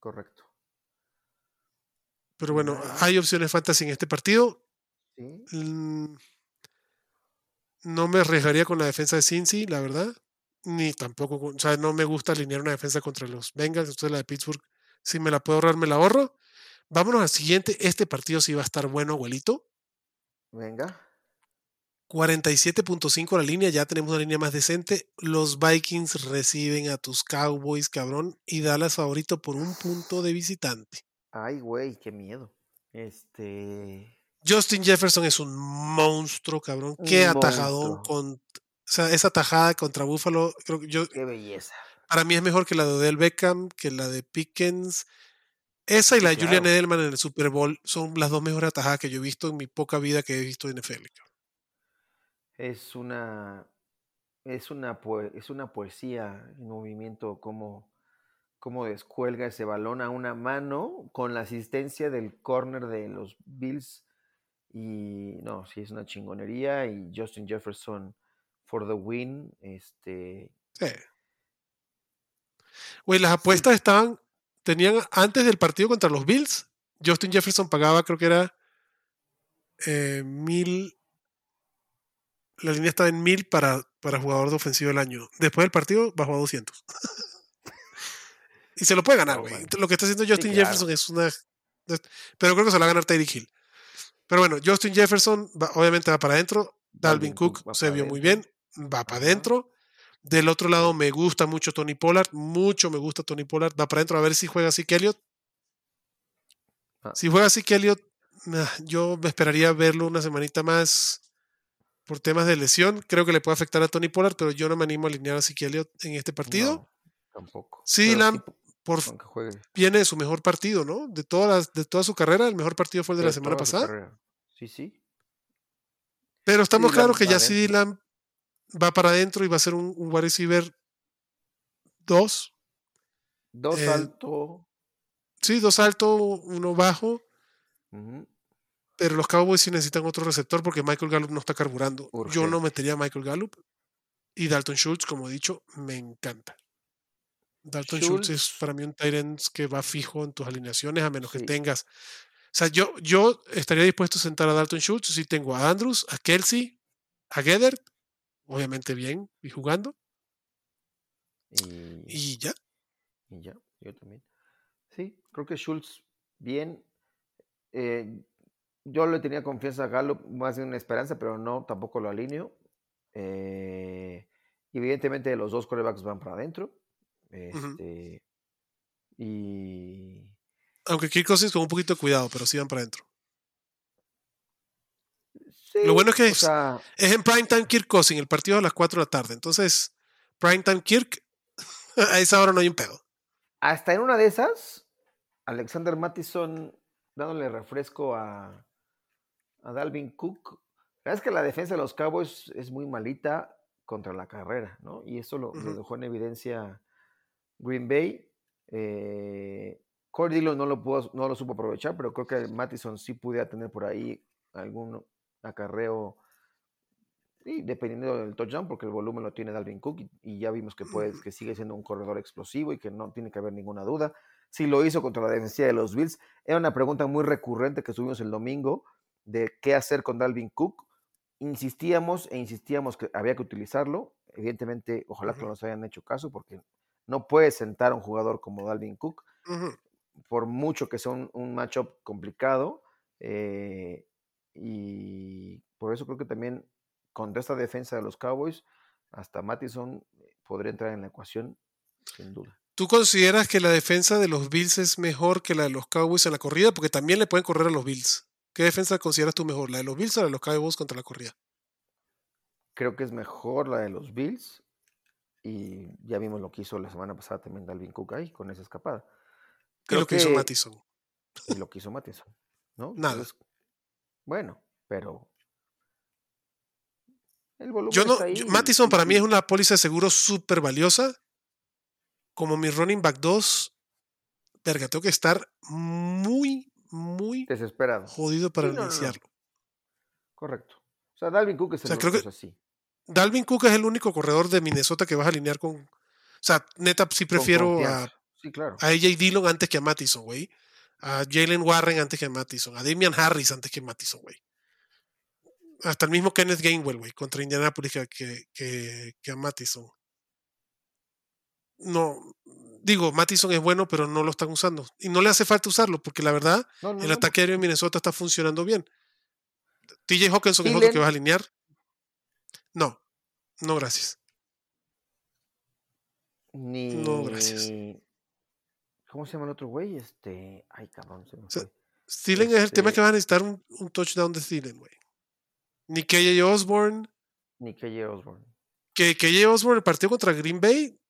correcto. Pero bueno, hay opciones fantasy en este partido. Mm, no me arriesgaría con la defensa de Cincy, la verdad. Ni tampoco, o sea, no me gusta alinear una defensa contra los Bengals. Entonces la de Pittsburgh, si me la puedo ahorrar, me la ahorro. Vámonos al siguiente. Este partido sí va a estar bueno, abuelito. Venga. 47.5 la línea, ya tenemos una línea más decente. Los Vikings reciben a tus Cowboys, cabrón, y Dallas favorito por un punto de visitante. Ay, güey, qué miedo. Este. Justin Jefferson es un monstruo, cabrón. Qué atajadón con. O sea, esa atajada contra Buffalo, creo que yo. Qué belleza. Para mí es mejor que la de Odell Beckham, que la de Pickens, esa y la de Julian Edelman en el Super Bowl son las dos mejores atajadas que yo he visto en mi poca vida que he visto en NFL. es una es una, es una poesía en movimiento como cómo descuelga ese balón a una mano con la asistencia del corner de los Bills. Y no, sí, es una chingonería. Y Justin Jefferson for the win. Este. Sí. Güey, las apuestas estaban. Tenían antes del partido contra los Bills. Justin Jefferson pagaba, creo que era. Eh, mil. La línea estaba en mil para, para jugador de ofensivo del año. Después del partido bajó a 200. Y se lo puede ganar, güey. Lo que está haciendo Justin Jefferson es una. Pero creo que se lo va a ganar Tyreek Hill. Pero bueno, Justin Jefferson obviamente va para adentro. Dalvin, Cook, se vio muy bien. Va para adentro. Del otro lado me gusta mucho Tony Pollard. Mucho me gusta Tony Pollard. Va para adentro a ver si juega así Elliott. Ah. Si juega así Elliott, yo me esperaría verlo una semanita más por temas de lesión. Creo que le puede afectar a Tony Pollard, pero yo no me animo a alinear a Elliott en este partido. tampoco. Sí, Lamb por, viene de su mejor partido, ¿no? De, todas de toda su carrera, el mejor partido fue el de, la semana pasada. Sí, sí. Pero estamos claros que ya sí Dylan va para adentro y va a ser un, un wide receiver 2. Dos eh, alto. Sí, dos alto, uno bajo. Pero los Cowboys sí necesitan otro receptor porque Michael Gallup no está carburando. Yo no metería a Michael Gallup. Y Dalton Schultz, como he dicho, me encanta. Dalton Schultz, es para mí un Tyrant que va fijo en tus alineaciones, a menos que tengas. O sea, yo, yo estaría dispuesto a sentar a Dalton Schultz si tengo a Andrews, a Kelsey, a Gedert, obviamente bien y jugando. Y, ya. Y ya, yo también. Sí, creo que Schultz bien. Eh, yo le tenía confianza a Galo, más de una esperanza, pero no, tampoco lo alineo. Eh, evidentemente los dos corebacks van para adentro. Este, Y. Aunque Kirk Cousins con un poquito de cuidado, pero sí van para adentro. Lo bueno es que es, es, en primetime Kirk Cousins, el partido a las 4 de la tarde. Entonces, primetime Kirk, a esa hora no hay un pedo. Hasta en una de esas, Alexander Mattison dándole refresco a, a Dalvin Cook. La verdad es que la defensa de los Cowboys es muy malita contra la carrera, ¿no? Y eso lo, lo dejó en evidencia Green Bay. Eh, Corey no lo, pudo, no lo supo aprovechar, pero creo que Mattison sí pudiera tener por ahí algún acarreo, y dependiendo del touchdown, porque el volumen lo tiene Dalvin Cook y, ya vimos que, puede, que sigue siendo un corredor explosivo y que no tiene que haber ninguna duda. Si lo hizo contra la defensiva de los Bills, era una pregunta muy recurrente que tuvimos el domingo de qué hacer con Dalvin Cook. Insistíamos e insistíamos que había que utilizarlo. Evidentemente, ojalá que no nos hayan hecho caso porque no puedes sentar a un jugador como Dalvin Cook, por mucho que sea un, matchup complicado. Eh, y por eso creo que también contra esta defensa de los Cowboys, hasta Mattison podría entrar en la ecuación, sin duda. ¿Tú consideras que la defensa de los Bills es mejor que la de los Cowboys en la corrida? Porque también le pueden correr a los Bills. ¿Qué defensa consideras tú mejor, la de los Bills o la de los Cowboys contra la corrida? Creo que es mejor la de los Bills, y ya vimos lo que hizo la semana pasada también Dalvin Cook ahí con esa escapada. ¿Qué es lo que, hizo Mattison? Y lo que hizo Mattison, ¿no? Nada. Bueno, pero el volumen Yo no, está ahí Mattison para mí es una póliza de seguro súper valiosa. Como mi running back 2, verga, tengo que estar muy, muy desesperado. Jodido para iniciarlo. Correcto. O sea, Dalvin Cook es el o creo que, así. Dalvin Cook es el único corredor de Minnesota que vas a alinear con. O sea, neta, sí prefiero a, a AJ Dillon antes que a Mattison, güey. A Jalen Warren antes que a Mattison. A Damian Harris antes que a Mattison, güey. Hasta el mismo Kenneth Gainwell, güey, contra Indianapolis que, que, a Mattison. No, digo, Mattison es bueno, pero no lo están usando. Y no le hace falta usarlo, porque la verdad, el ataque aéreo en Minnesota está funcionando bien. TJ Hawkinson es otro que vas a alinear. No, no gracias. Ni. No, gracias. ¿Cómo se llama el otro güey? Este. Ay, cabrón, se me fue. Steelen es el tema que este va a necesitar un, touchdown de Steelen, güey. Ni KJ Osborne. Ni KJ Osborne. Que KJ Osborne, el partido contra Green Bay,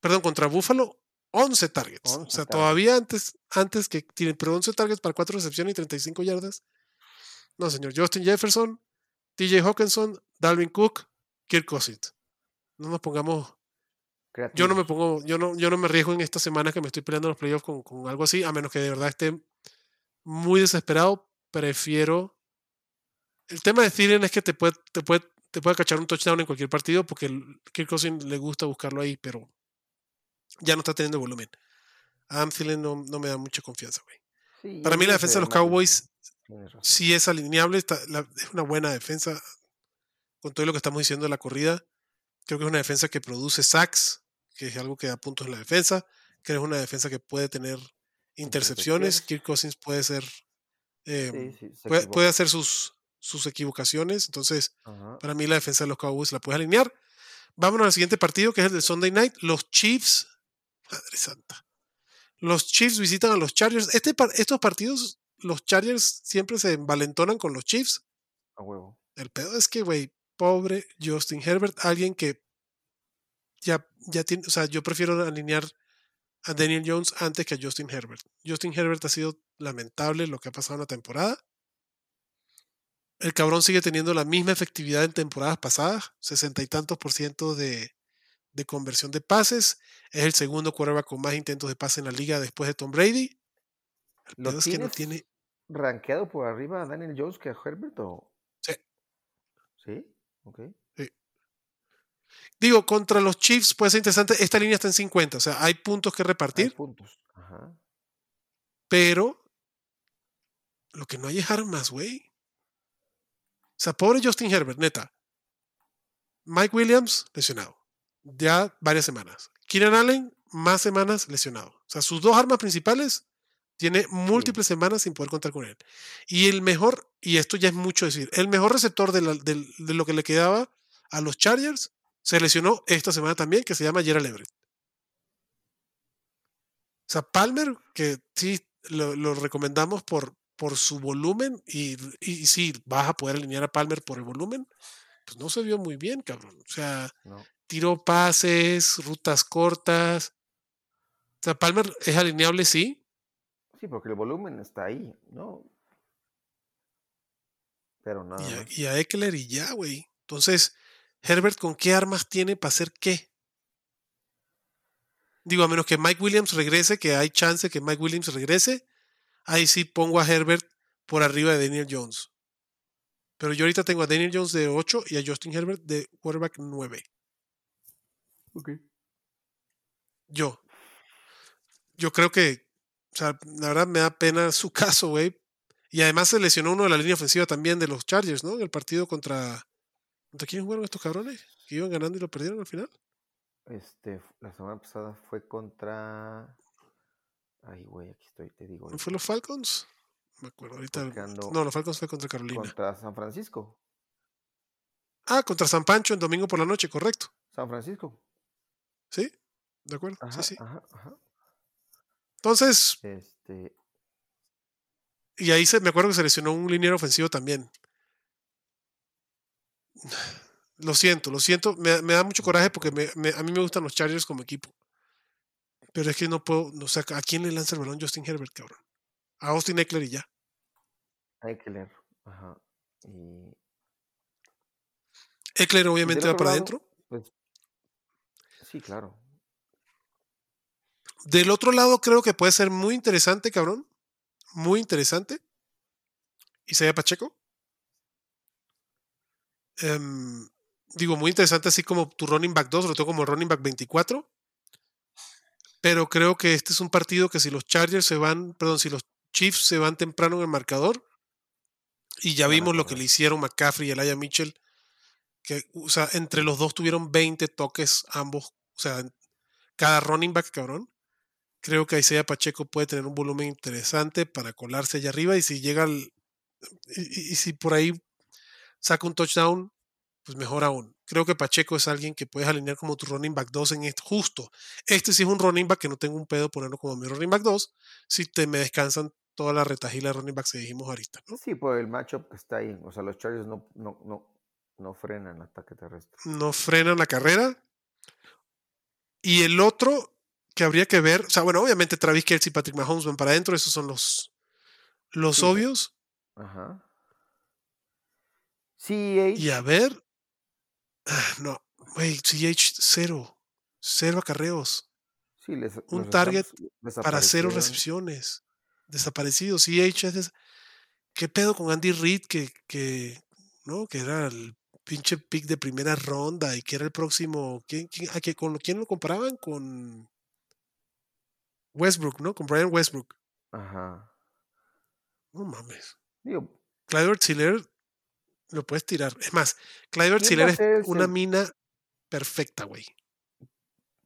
perdón, contra Buffalo, 11 targets. o sea, todavía antes, antes que tienen, pero 11 targets para 4 recepciones y 35 yardas. No, señor. Justin Jefferson, TJ Hawkinson, Dalvin Cook, Kirk Cousins. No nos pongamos. Yo no me pongo, yo no, yo no me arriesgo en esta semana que me estoy peleando en los playoffs con, con algo así, a menos que de verdad esté muy desesperado. Prefiero. El tema de Thielen es que te puede, te puede, te puede cachar un touchdown en cualquier partido porque Kirk Cousins le gusta buscarlo ahí, pero ya no está teniendo volumen. Adam Thielen no, no me da mucha confianza, güey. Para mí la defensa de los Cowboys sí es alineable, es una buena defensa con todo lo que estamos diciendo de la corrida. Creo que es una defensa que produce sacks, que es algo que da puntos en la defensa. Creo que es una defensa que puede tener intercepciones. Kirk Cousins puede ser. Em, puede, hacer sus, sus equivocaciones. Entonces, para mí la defensa de los Cowboys la puedes alinear. Vámonos al siguiente partido, que es el de Sunday Night. Los Chiefs. Madre santa. Los Chiefs visitan a los Chargers. Este, estos partidos, los Chargers siempre se envalentonan con los Chiefs. A huevo. El pedo es que, güey, pobre Justin Herbert, alguien que ya, ya tiene, o sea, yo prefiero alinear a Daniel Jones antes que a Justin Herbert. Justin Herbert ha sido lamentable lo que ha pasado en la temporada. El cabrón sigue teniendo la misma efectividad en temporadas pasadas, sesenta y tantos por ciento de, de conversión de pases. Es el segundo quarterback con más intentos de pase en la liga después de Tom Brady. ¿Lo es que no tiene rankeado por arriba a Daniel Jones que a Herbert o? Sí. ¿Sí? Ok. Digo, contra los Chiefs puede ser interesante. Esta línea está en 50, o sea, hay puntos que repartir. Hay puntos. Ajá. Pero lo que no hay es armas, güey. O sea, pobre Justin Herbert, neta. Mike Williams, lesionado. Ya varias semanas. Keenan Allen, más semanas lesionado. O sea, sus dos armas principales tiene múltiples semanas sin poder contar con él. Y el mejor, y esto ya es mucho decir, el mejor receptor de, lo que le quedaba a los Chargers se lesionó esta semana también, que se llama Gerald Everett. O sea, Palmer, que sí lo, recomendamos por, por su volumen, y, y sí, vas a poder alinear a Palmer por el volumen, pues no se vio muy bien, cabrón. O sea, tiró pases, rutas cortas. O sea, Palmer es alineable, sí, Sí, porque el volumen está ahí, ¿no? Pero nada. Y a, y a Eckler y ya, güey. Entonces, Herbert, ¿con qué armas tiene para hacer qué? Digo, a menos que Mike Williams regrese, que hay chance que Mike Williams regrese, ahí sí pongo a Herbert por arriba de Daniel Jones. Pero yo ahorita tengo a Daniel Jones de 8 y a Justin Herbert de quarterback 9. Ok. Yo. Yo creo que o sea, la verdad me da pena su caso, güey. Y además se lesionó uno de la línea ofensiva también de los Chargers, ¿no? En el partido contra. ¿Contra quién jugaron estos cabrones? Que iban ganando y lo perdieron al final. Este, la semana pasada fue contra. Ay, güey, aquí estoy, te digo. ¿No fue los Falcons? Me acuerdo ahorita. No, los Falcons fue contra Carolina. Contra San Francisco. Ah, contra San Pancho en domingo por la noche, correcto. San Francisco. Sí, de acuerdo. sí, sí. Ajá, ajá. Entonces. Este... Y ahí se, me acuerdo que se lesionó un liniero ofensivo también. Lo siento, lo siento. Me, da mucho coraje porque a mí me gustan los Chargers como equipo. Pero es que no puedo. No, o ¿a quién le lanza el balón Justin Herbert, cabrón? A Austin Eckler y ya. Eckler, ajá. Y... Eckler obviamente va para adentro. Pues, sí, claro. Del otro lado, creo que puede ser muy interesante, cabrón. Muy interesante. Isaiah Pacheco. Em, digo, muy interesante, así como tu running back 2, lo tengo como running back 24. Pero creo que este es un partido que si los Chargers se van, perdón, si los Chiefs se van temprano en el marcador, y ya vimos lo que le hicieron McCaffrey y Elijah Mitchell, que, o sea, entre los dos tuvieron 20 toques ambos, o sea, cada running back, cabrón. Creo que Isaiah Pacheco puede tener un volumen interesante para colarse allá arriba y si llega al, y, si por ahí saca un touchdown, pues mejor aún. Creo que Pacheco es alguien que puedes alinear como tu running back 2 en este justo. Este sí es un running back que no tengo un pedo ponerlo como mi running back 2 si te me descansan toda la retajila de running backs que dijimos ahorita, ¿no? Sí, por el matchup que está ahí. O sea, los Chargers no, no, no, no frenan el ataque terrestre. No frenan la carrera. Y el otro, que habría que ver. O sea, bueno, obviamente Travis Kelce y Patrick Mahomes van para adentro, esos son los, los obvios. Ajá. CH. Y a ver. Ah, no, güey, CH cero. Cero acarreos. Sí, les, un target para cero recepciones. Desaparecido. CH es. ¿Qué pedo con Andy Reid que, que, ¿no? que era el pinche pick de primera ronda y que era el próximo. ¿Quién, quién, a qué, ¿Con quién lo comparaban? Con Westbrook, ¿no? Con Brian Westbrook. Ajá. No mames. Digo, Clyde Ziller lo puedes tirar. Es más, Clyde Ziller es una mina perfecta, güey.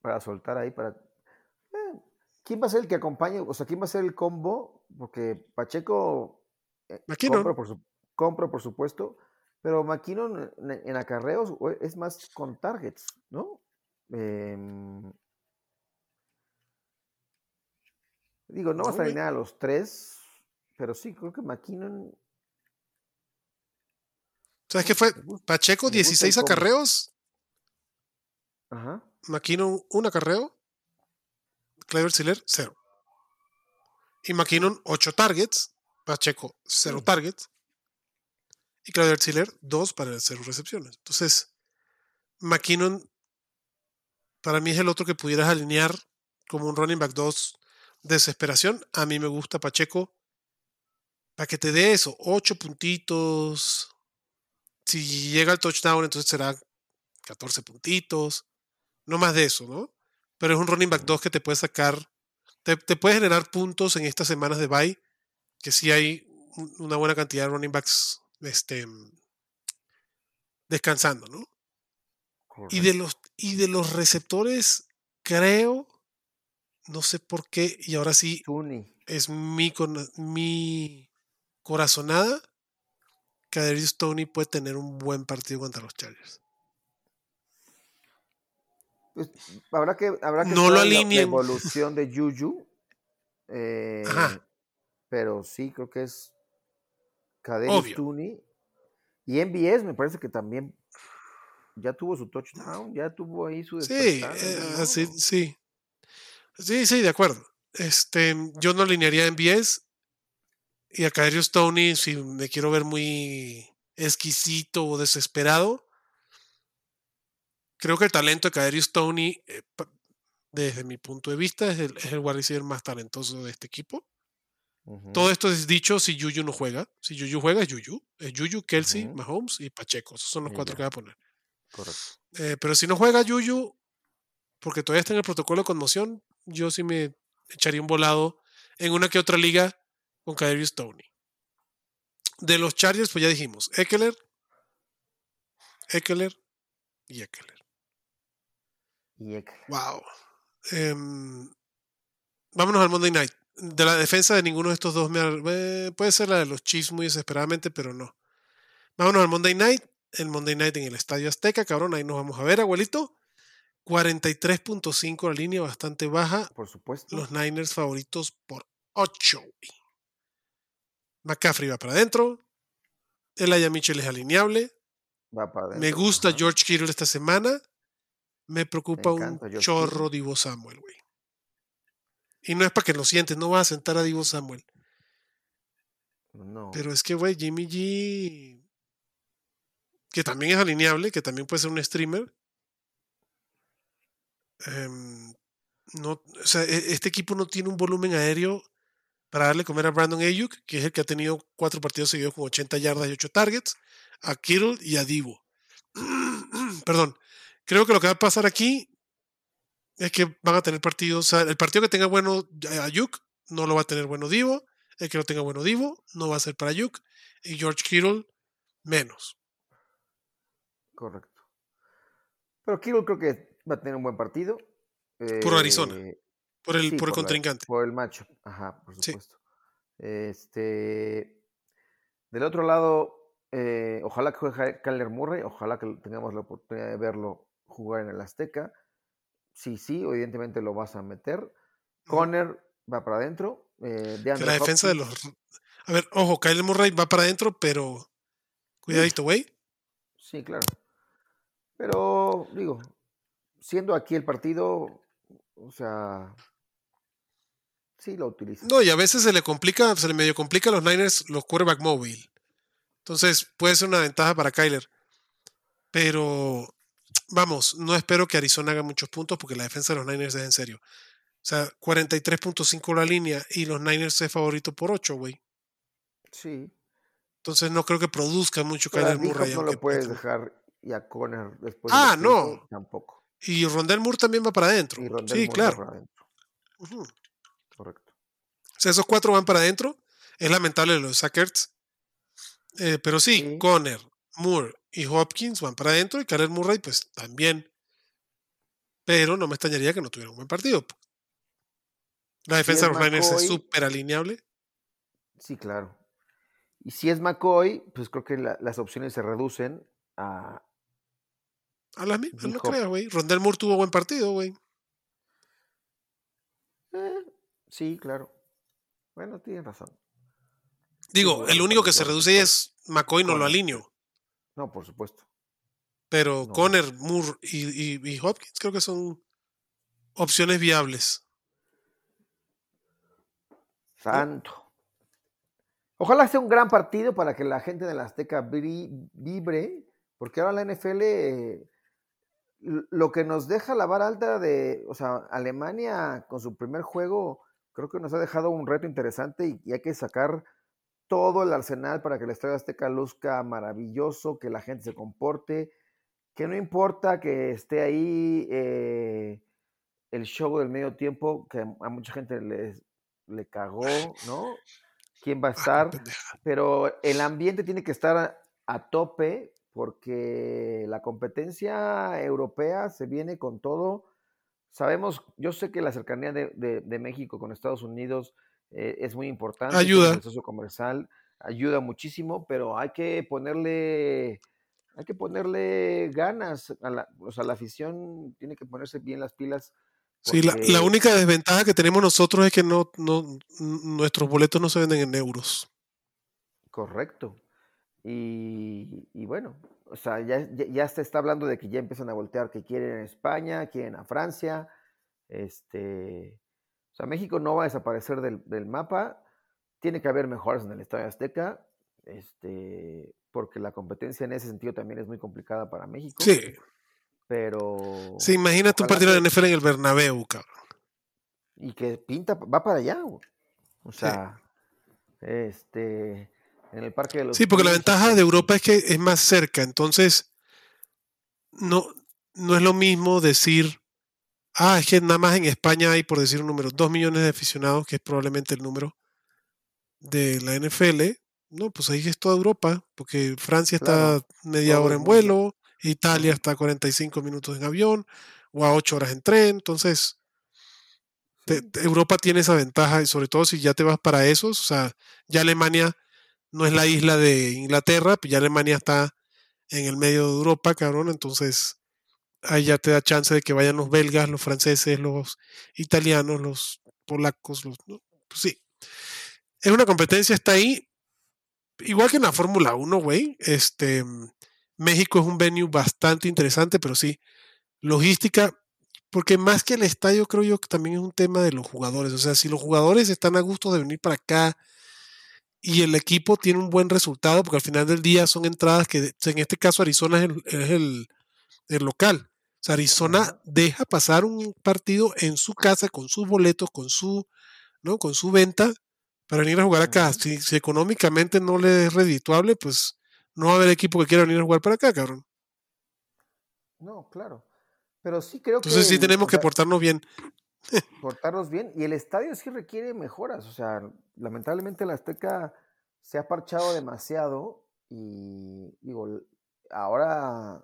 Para soltar ahí, para. Eh, ¿Quién va a ser el que acompañe? O sea, ¿quién va a ser el combo? Porque Pacheco. Eh, compra, por compra, por supuesto. Pero McKinnon en, acarreos es más con targets, ¿no? Em, digo, no, vas a alinear a los tres, pero sí, creo que McKinnon. ¿Sabes qué fue? Pacheco, 16 acarreos. Ajá. McKinnon, un acarreo. Clever Siller, cero. Y McKinnon, 8 targets. Pacheco, 0 targets y Claudio Ziller, dos para cero recepciones. Entonces, McKinnon para mí es el otro que pudieras alinear como un running back 2 desesperación. A mí me gusta Pacheco para que te dé eso, ocho puntitos. Si llega el touchdown, entonces será 14 puntitos. No más de eso, ¿no? Pero es un running back 2 que te puede sacar, te, te puede generar puntos en estas semanas de bye, que sí hay una buena cantidad de running backs este, descansando, ¿no? Y de, los, y de los receptores, creo, no sé por qué, y ahora sí es mi, mi corazonada, que Aderius Tony puede tener un buen partido contra los Chargers. Pues, habrá que, habrá que no lo la, evolución de Juju. Eh, pero sí, creo que es Kaderi Tooney. Y MBS me parece que también ya tuvo su touchdown, ya tuvo ahí su Sí, eh, sí, sí. Sí, sí, de acuerdo. Este, yo no alinearía MBS y a Kaderius Tony si me quiero ver muy exquisito o desesperado. Creo que el talento de Kaderius Tony, eh, desde mi punto de vista, es el, es el wide más talentoso de este equipo. Todo esto es dicho si Yuyu no juega. Si Yuyu juega, es Yuyu. Es Yuyu, Kelsey, Mahomes y Pacheco. Esos son los cuatro que va a poner. Correcto. Eh, pero si no juega Yuyu, porque todavía está en el protocolo de conmoción, yo sí me echaría un volado en una que otra liga con Kaderius Tony. De los Chargers, pues ya dijimos, Eckler, Eckler y Eckler. Y Eckler. Wow. Em, vámonos al Monday Night de la defensa de ninguno de estos dos me, puede ser la de los Chiefs muy desesperadamente, pero no. Vámonos al Monday Night. El Monday Night en el Estadio Azteca, cabrón, ahí nos vamos a ver, abuelito. 43.5 la línea, bastante baja. Por supuesto. Los Niners favoritos por 8. McCaffrey va para adentro. Aya Mitchell es alineable. Va para Me gusta George Kittle esta semana. Me preocupa un chorro Divo Samuel, güey. Y no es para que lo sientes, no vas a sentar a Divo Samuel. No. Pero es que, güey, Jimmy G, que también es alineable, que también puede ser un streamer. Em, no, o sea, e, este equipo no tiene un volumen aéreo para darle comer a Brandon Ayuk, que es el que ha tenido cuatro partidos seguidos con 80 yardas y 8 targets, a Kittle y a Divo. Perdón. Creo que lo que va a pasar aquí es que van a tener partidos. O sea, el partido que tenga bueno Ayuk no lo va a tener bueno Divo. El que no tenga bueno Divo no va a ser para Ayuk. Y George Kittle menos. Correcto. Pero Kittle creo que va a tener un buen partido. por Arizona. Eh, por el, por el contrincante. por el macho. Ajá, por supuesto. Este. Del otro lado, eh, ojalá que juegue Kyler Murray. Ojalá que tengamos la oportunidad de verlo jugar en el Azteca sí, sí, evidentemente lo vas a meter. Conner va para adentro. Eh, la defensa de los. A ver, ojo, Kyle Murray va para adentro, pero. Cuidadito, güey. Sí, claro. Pero, digo, siendo aquí el partido, o sea. Sí, lo utiliza. No, y a veces se le complica, se le medio complica a los Niners los quarterback móvil. Entonces puede ser una ventaja para Kyler. Pero vamos, no espero que Arizona haga muchos puntos porque la defensa de los Niners es en serio. O sea, 43.5 la línea y los Niners es favorito por 8, güey. Sí. Entonces no creo que produzca mucho Kyler Murray. No lo puedes dejar y a Conner después. Ah, no. Tampoco. Y Rondell Moore también va para adentro. sí, claro. Correcto. O sea, esos cuatro van para adentro. Es lamentable los Sackers. Eh, pero sí, Conner, Moore y Hopkins van para adentro y Kyler Murray, pues también. Pero no me extrañaría que no tuviera un buen partido. La defensa de los Niners es súper alineable. Sí, claro. Y si es McCoy, pues creo que las opciones se reducen a. A las mismas, no creas, güey. Rondell Moore tuvo buen partido, güey. Eh, sí, claro. Bueno, tienes razón. Digo, el único que se reduce es McCoy, no lo alineo. No, por supuesto. Pero Conner, Moore y, Hopkins creo que son opciones viables. Santo. Ojalá sea un gran partido para que la gente de la Azteca vibre, porque ahora la NFL lo que nos deja la vara alta de, o sea, Alemania con su primer juego, creo que nos ha dejado un reto interesante y, hay que sacar todo el arsenal para que el Estadio Azteca luzca maravilloso, que la gente se comporte, que no importa que esté ahí eh, el show del medio tiempo, que a mucha gente les, le cagó, ¿no? quién va a estar, pero el ambiente tiene que estar a, tope porque la competencia europea se viene con todo. Sabemos, yo sé que la cercanía de, México con Estados Unidos eh, es muy importante. Ayuda. El socio comercial ayuda muchísimo, pero hay que ponerle, hay que ponerle ganas a la, o sea, la afición tiene que ponerse bien las pilas Sí, la, única desventaja que tenemos nosotros es que no, no, nuestros boletos no se venden en euros. Correcto. Y, bueno, o sea, ya, ya, se está hablando de que ya empiezan a voltear que quieren a España, quieren a Francia. Este, o sea, México no va a desaparecer del, del mapa. Tiene que haber mejoras en el Estadio Azteca. Este, porque la competencia en ese sentido también es muy complicada para México. Sí. Pero. Sí, imagínate un partido de NFL en el Bernabéu, cabrón. Y que pinta, va para allá, O sea, este. En el Parque de los. Sí, porque la ventaja de Europa es que es más cerca, entonces. No, no es lo mismo decir. Ah, es que nada más en España hay, por decir un número, dos millones de aficionados, que es probablemente el número de la NFL. No, pues ahí es toda Europa, porque Francia está media hora en vuelo, Italia está a 45 minutos en avión o a 8 horas en tren. Entonces, Europa tiene esa ventaja y sobre todo si ya te vas para esos, o sea, ya Alemania no es la isla de Inglaterra, pues ya Alemania está en el medio de Europa, cabrón, entonces ahí ya te da chance de que vayan los belgas, los franceses, los italianos, los polacos, los... Pues sí. Es una competencia, está ahí, igual que en la Fórmula 1, güey, este, México es un venue bastante interesante, pero sí, logística, porque más que el estadio creo yo que también es un tema de los jugadores. O sea, si los jugadores están a gusto de venir para acá y el equipo tiene un buen resultado, porque al final del día son entradas que, en este caso Arizona es el, local. O sea, Arizona deja pasar un partido en su casa con sus boletos, con su, ¿no? con su venta para venir a jugar acá. Si, si económicamente no le es redituable, pues no va a haber equipo que quiera venir a jugar para acá, cabrón. No, claro. Pero sí creo que. Entonces sí tenemos que portarnos bien. Portarnos bien. Y el estadio sí requiere mejoras. O sea, lamentablemente la Azteca se ha parchado demasiado. Y digo, ahora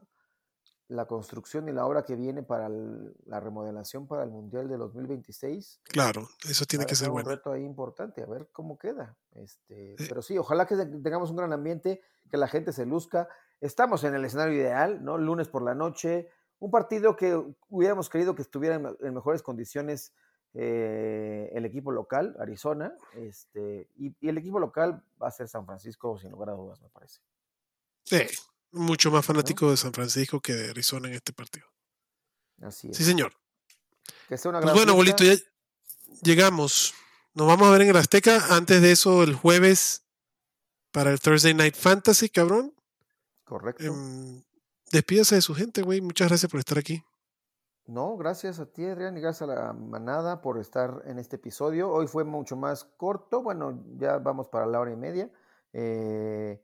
la construcción y la obra que viene para la remodelación para el Mundial de 2026. Claro, eso tiene que ser un bueno. Un reto ahí importante, a ver cómo queda. Este, Pero sí, ojalá que tengamos un gran ambiente, que la gente se luzca. Estamos en el escenario ideal, ¿no? Lunes por la noche, un partido que hubiéramos querido que estuviera en, mejores condiciones eh, el equipo local, Arizona, este, y, y el equipo local va a ser San Francisco, sin lugar a dudas, me parece. Sí, mucho más fanático de San Francisco que de Arizona en este partido. Así es. Sí, señor. Que sea una pues bueno, bolito, ya llegamos. Nos vamos a ver en el Azteca. Antes de eso, el jueves para el Thursday Night Fantasy, cabrón. Correcto. Em, despídase de su gente, güey. Muchas gracias por estar aquí. No, gracias a ti, Adrián, y gracias a la manada por estar en este episodio. Hoy fue mucho más corto, bueno, ya vamos para la hora y media. Eh,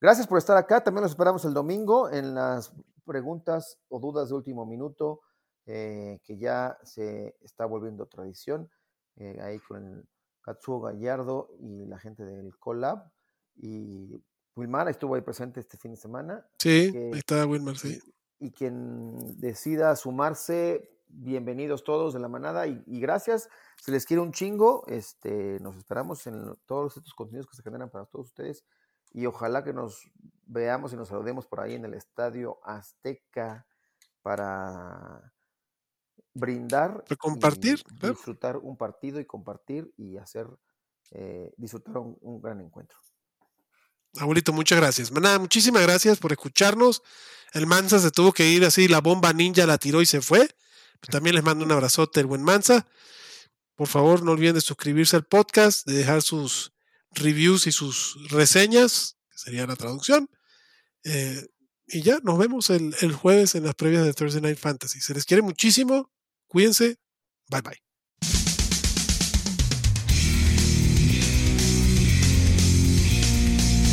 gracias por estar acá. También los esperamos el domingo en las preguntas o dudas de último minuto, eh, que ya se está volviendo tradición, eh, ahí con el Katsuo Gallardo y la gente del Collab. Y Wilmar estuvo ahí presente este fin de semana. Sí, ahí está Wilmar, sí y quien decida sumarse, bienvenidos todos de la manada y, gracias. Si les quiere un chingo, este, nos esperamos en todos estos contenidos que se generan para todos ustedes y ojalá que nos veamos y nos saludemos por ahí en el Estadio Azteca para brindar, compartir, disfrutar un partido y compartir y hacer eh, disfrutar un gran encuentro. Abuelito, muchas gracias. Nada, muchísimas gracias por escucharnos. El Mansa se tuvo que ir así, la bomba ninja la tiró y se fue. también les mando un abrazote, el buen Mansa. Por favor, no olviden de suscribirse al podcast, de dejar sus reviews y sus reseñas, que sería la traducción. Eh, y ya, nos vemos el, el jueves en las previas de Thursday Night Fantasy. Se les quiere muchísimo. Cuídense. Bye bye.